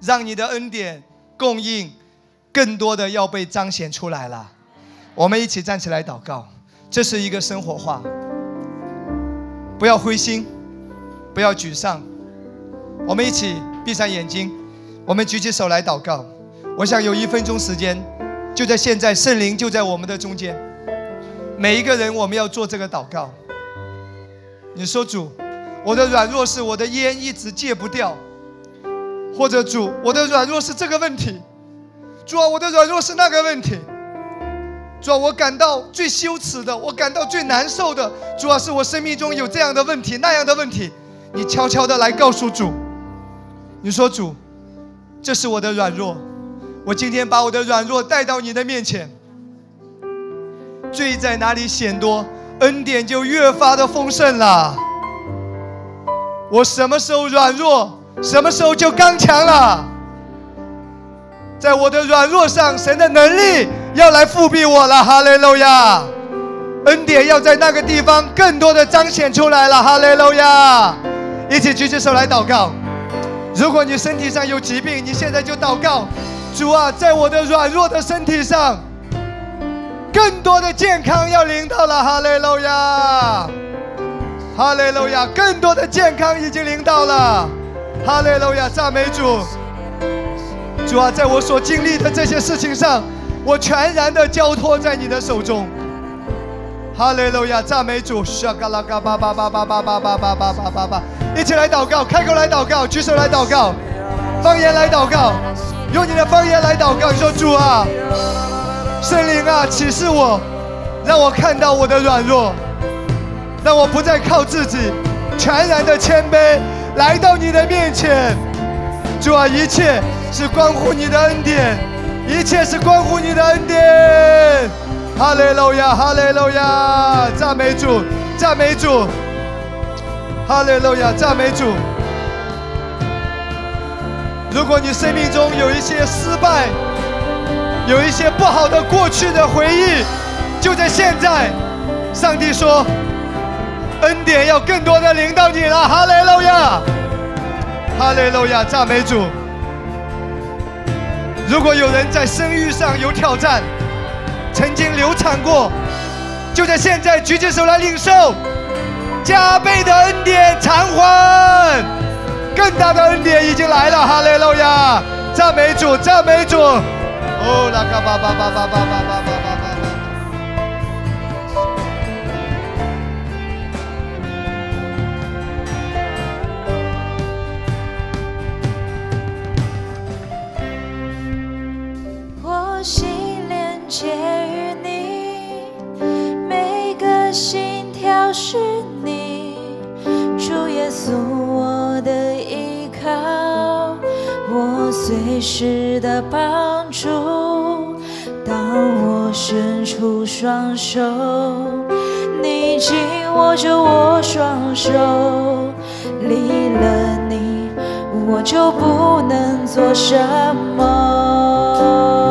让你的恩典供应更多的要被彰显出来了。我们一起站起来祷告，这是一个生活化。不要灰心，不要沮丧。我们一起闭上眼睛，我们举起手来祷告。我想有一分钟时间，就在现在，圣灵就在我们的中间。每一个人，我们要做这个祷告。你说主，我的软弱是我的烟一直戒不掉，或者主，我的软弱是这个问题，主啊，我的软弱是那个问题，主，我感到最羞耻的，我感到最难受的，主啊，是我生命中有这样的问题那样的问题，你悄悄的来告诉主。你说主，这是我的软弱，我今天把我的软弱带到你的面前。罪在哪里显多，恩典就越发的丰盛了。我什么时候软弱，什么时候就刚强了。在我的软弱上，神的能力要来复辟我了。哈利路亚，恩典要在那个地方更多的彰显出来了。哈利路亚，一起举起手来祷告。如果你身体上有疾病，你现在就祷告，主啊，在我的软弱的身体上，更多的健康要临到了，哈利路亚，哈利路亚，更多的健康已经临到了，哈利路亚，赞美主。主啊，在我所经历的这些事情上，我全然的交托在你的手中。哈利路亚，赞美主！沙嘎拉嘎巴巴巴巴巴巴巴巴巴巴巴巴，一起来祷告，开口来祷告，举手来祷告，方言来祷告，用你的方言来祷告。说主啊，圣灵啊，启示我，让我看到我的软弱，让我不再靠自己，全然的谦卑来到你的面前。主啊，一切是关乎你的恩典，一切是关乎你的恩典。哈利路亚，哈利路亚，赞美主，赞美主，哈利路亚，赞美主。如果你生命中有一些失败，有一些不好的过去的回忆，就在现在，上帝说，恩典要更多的临到你了，哈利路亚，哈利路亚，赞美主。如果有人在生育上有挑战，曾经流产过，就在现在举起手来领受加倍的恩典偿还，更大的恩典已经来了，哈利路亚，赞美主，赞美主，哦，那个巴巴巴巴巴巴巴巴。介于你，每个心跳是你，主耶稣我的依靠，我随时的帮助。当我伸出双手，你紧握着我双手，离了你，我就不能做什么。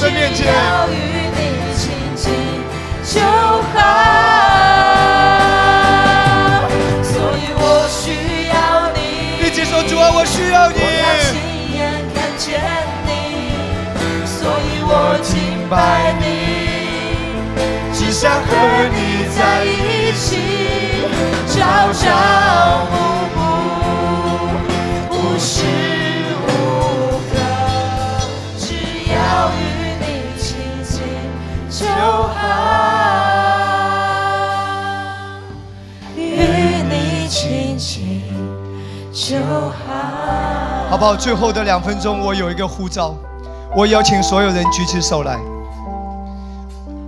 的面前。要与你亲近就好。所以我需要你，一起说主啊，我需要我要你。亲眼看见你，所以我敬拜你。只想和你在一起，朝朝暮暮，无时就好。好不好？最后的两分钟，我有一个呼召，我邀请所有人举起手来。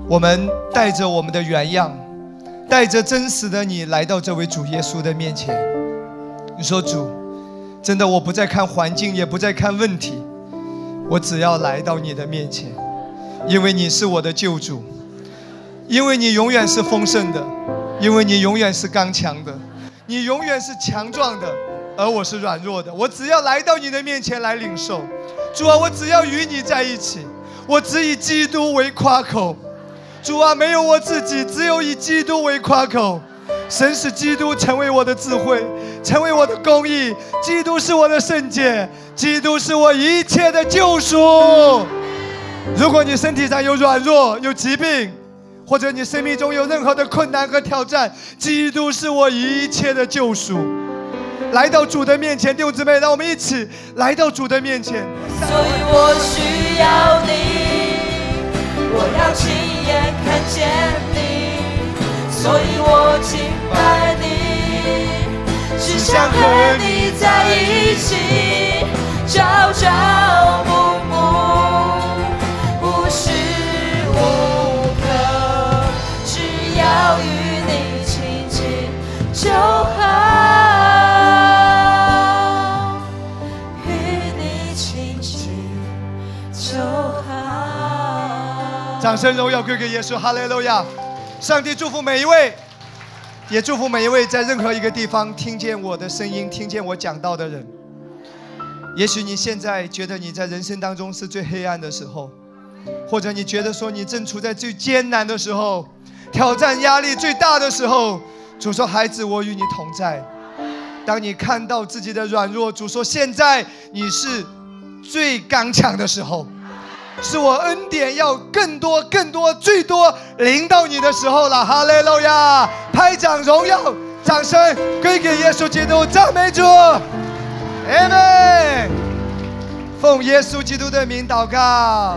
我们带着我们的原样，带着真实的你来到这位主耶稣的面前。你说主，真的我不再看环境，也不再看问题，我只要来到你的面前，因为你是我的救主，因为你永远是丰盛的，因为你永远是刚强的，你永远是强壮的，而我是软弱的。我只要来到你的面前来领受，主啊，我只要与你在一起，我只以基督为夸口。主啊，没有我自己，只有以基督为夸口。神使基督成为我的智慧，成为我的公义。基督是我的圣洁，基督是我一切的救赎。如果你身体上有软弱、有疾病，或者你生命中有任何的困难和挑战，基督是我一切的救赎。来到主的面前，弟兄姊妹，让我们一起来到主的面前。所以我需要你，我要亲眼看见你，所以我敬拜你，只想和你在一起，朝朝暮暮，掌声荣耀归给耶稣，哈利路亚！上帝祝福每一位，也祝福每一位在任何一个地方听见我的声音、听见我讲道的人。也许你现在觉得你在人生当中是最黑暗的时候，或者你觉得说你正处在最艰难的时候，挑战压力最大的时候。主说：“孩子，我与你同在。”当你看到自己的软弱，主说：“现在你是最刚强的时候。”是我恩典要更多、更多、最多临到你的时候了，哈利路亚！拍掌荣耀、掌声归给耶稣基督，赞美主，阿门。奉耶稣基督的名祷告。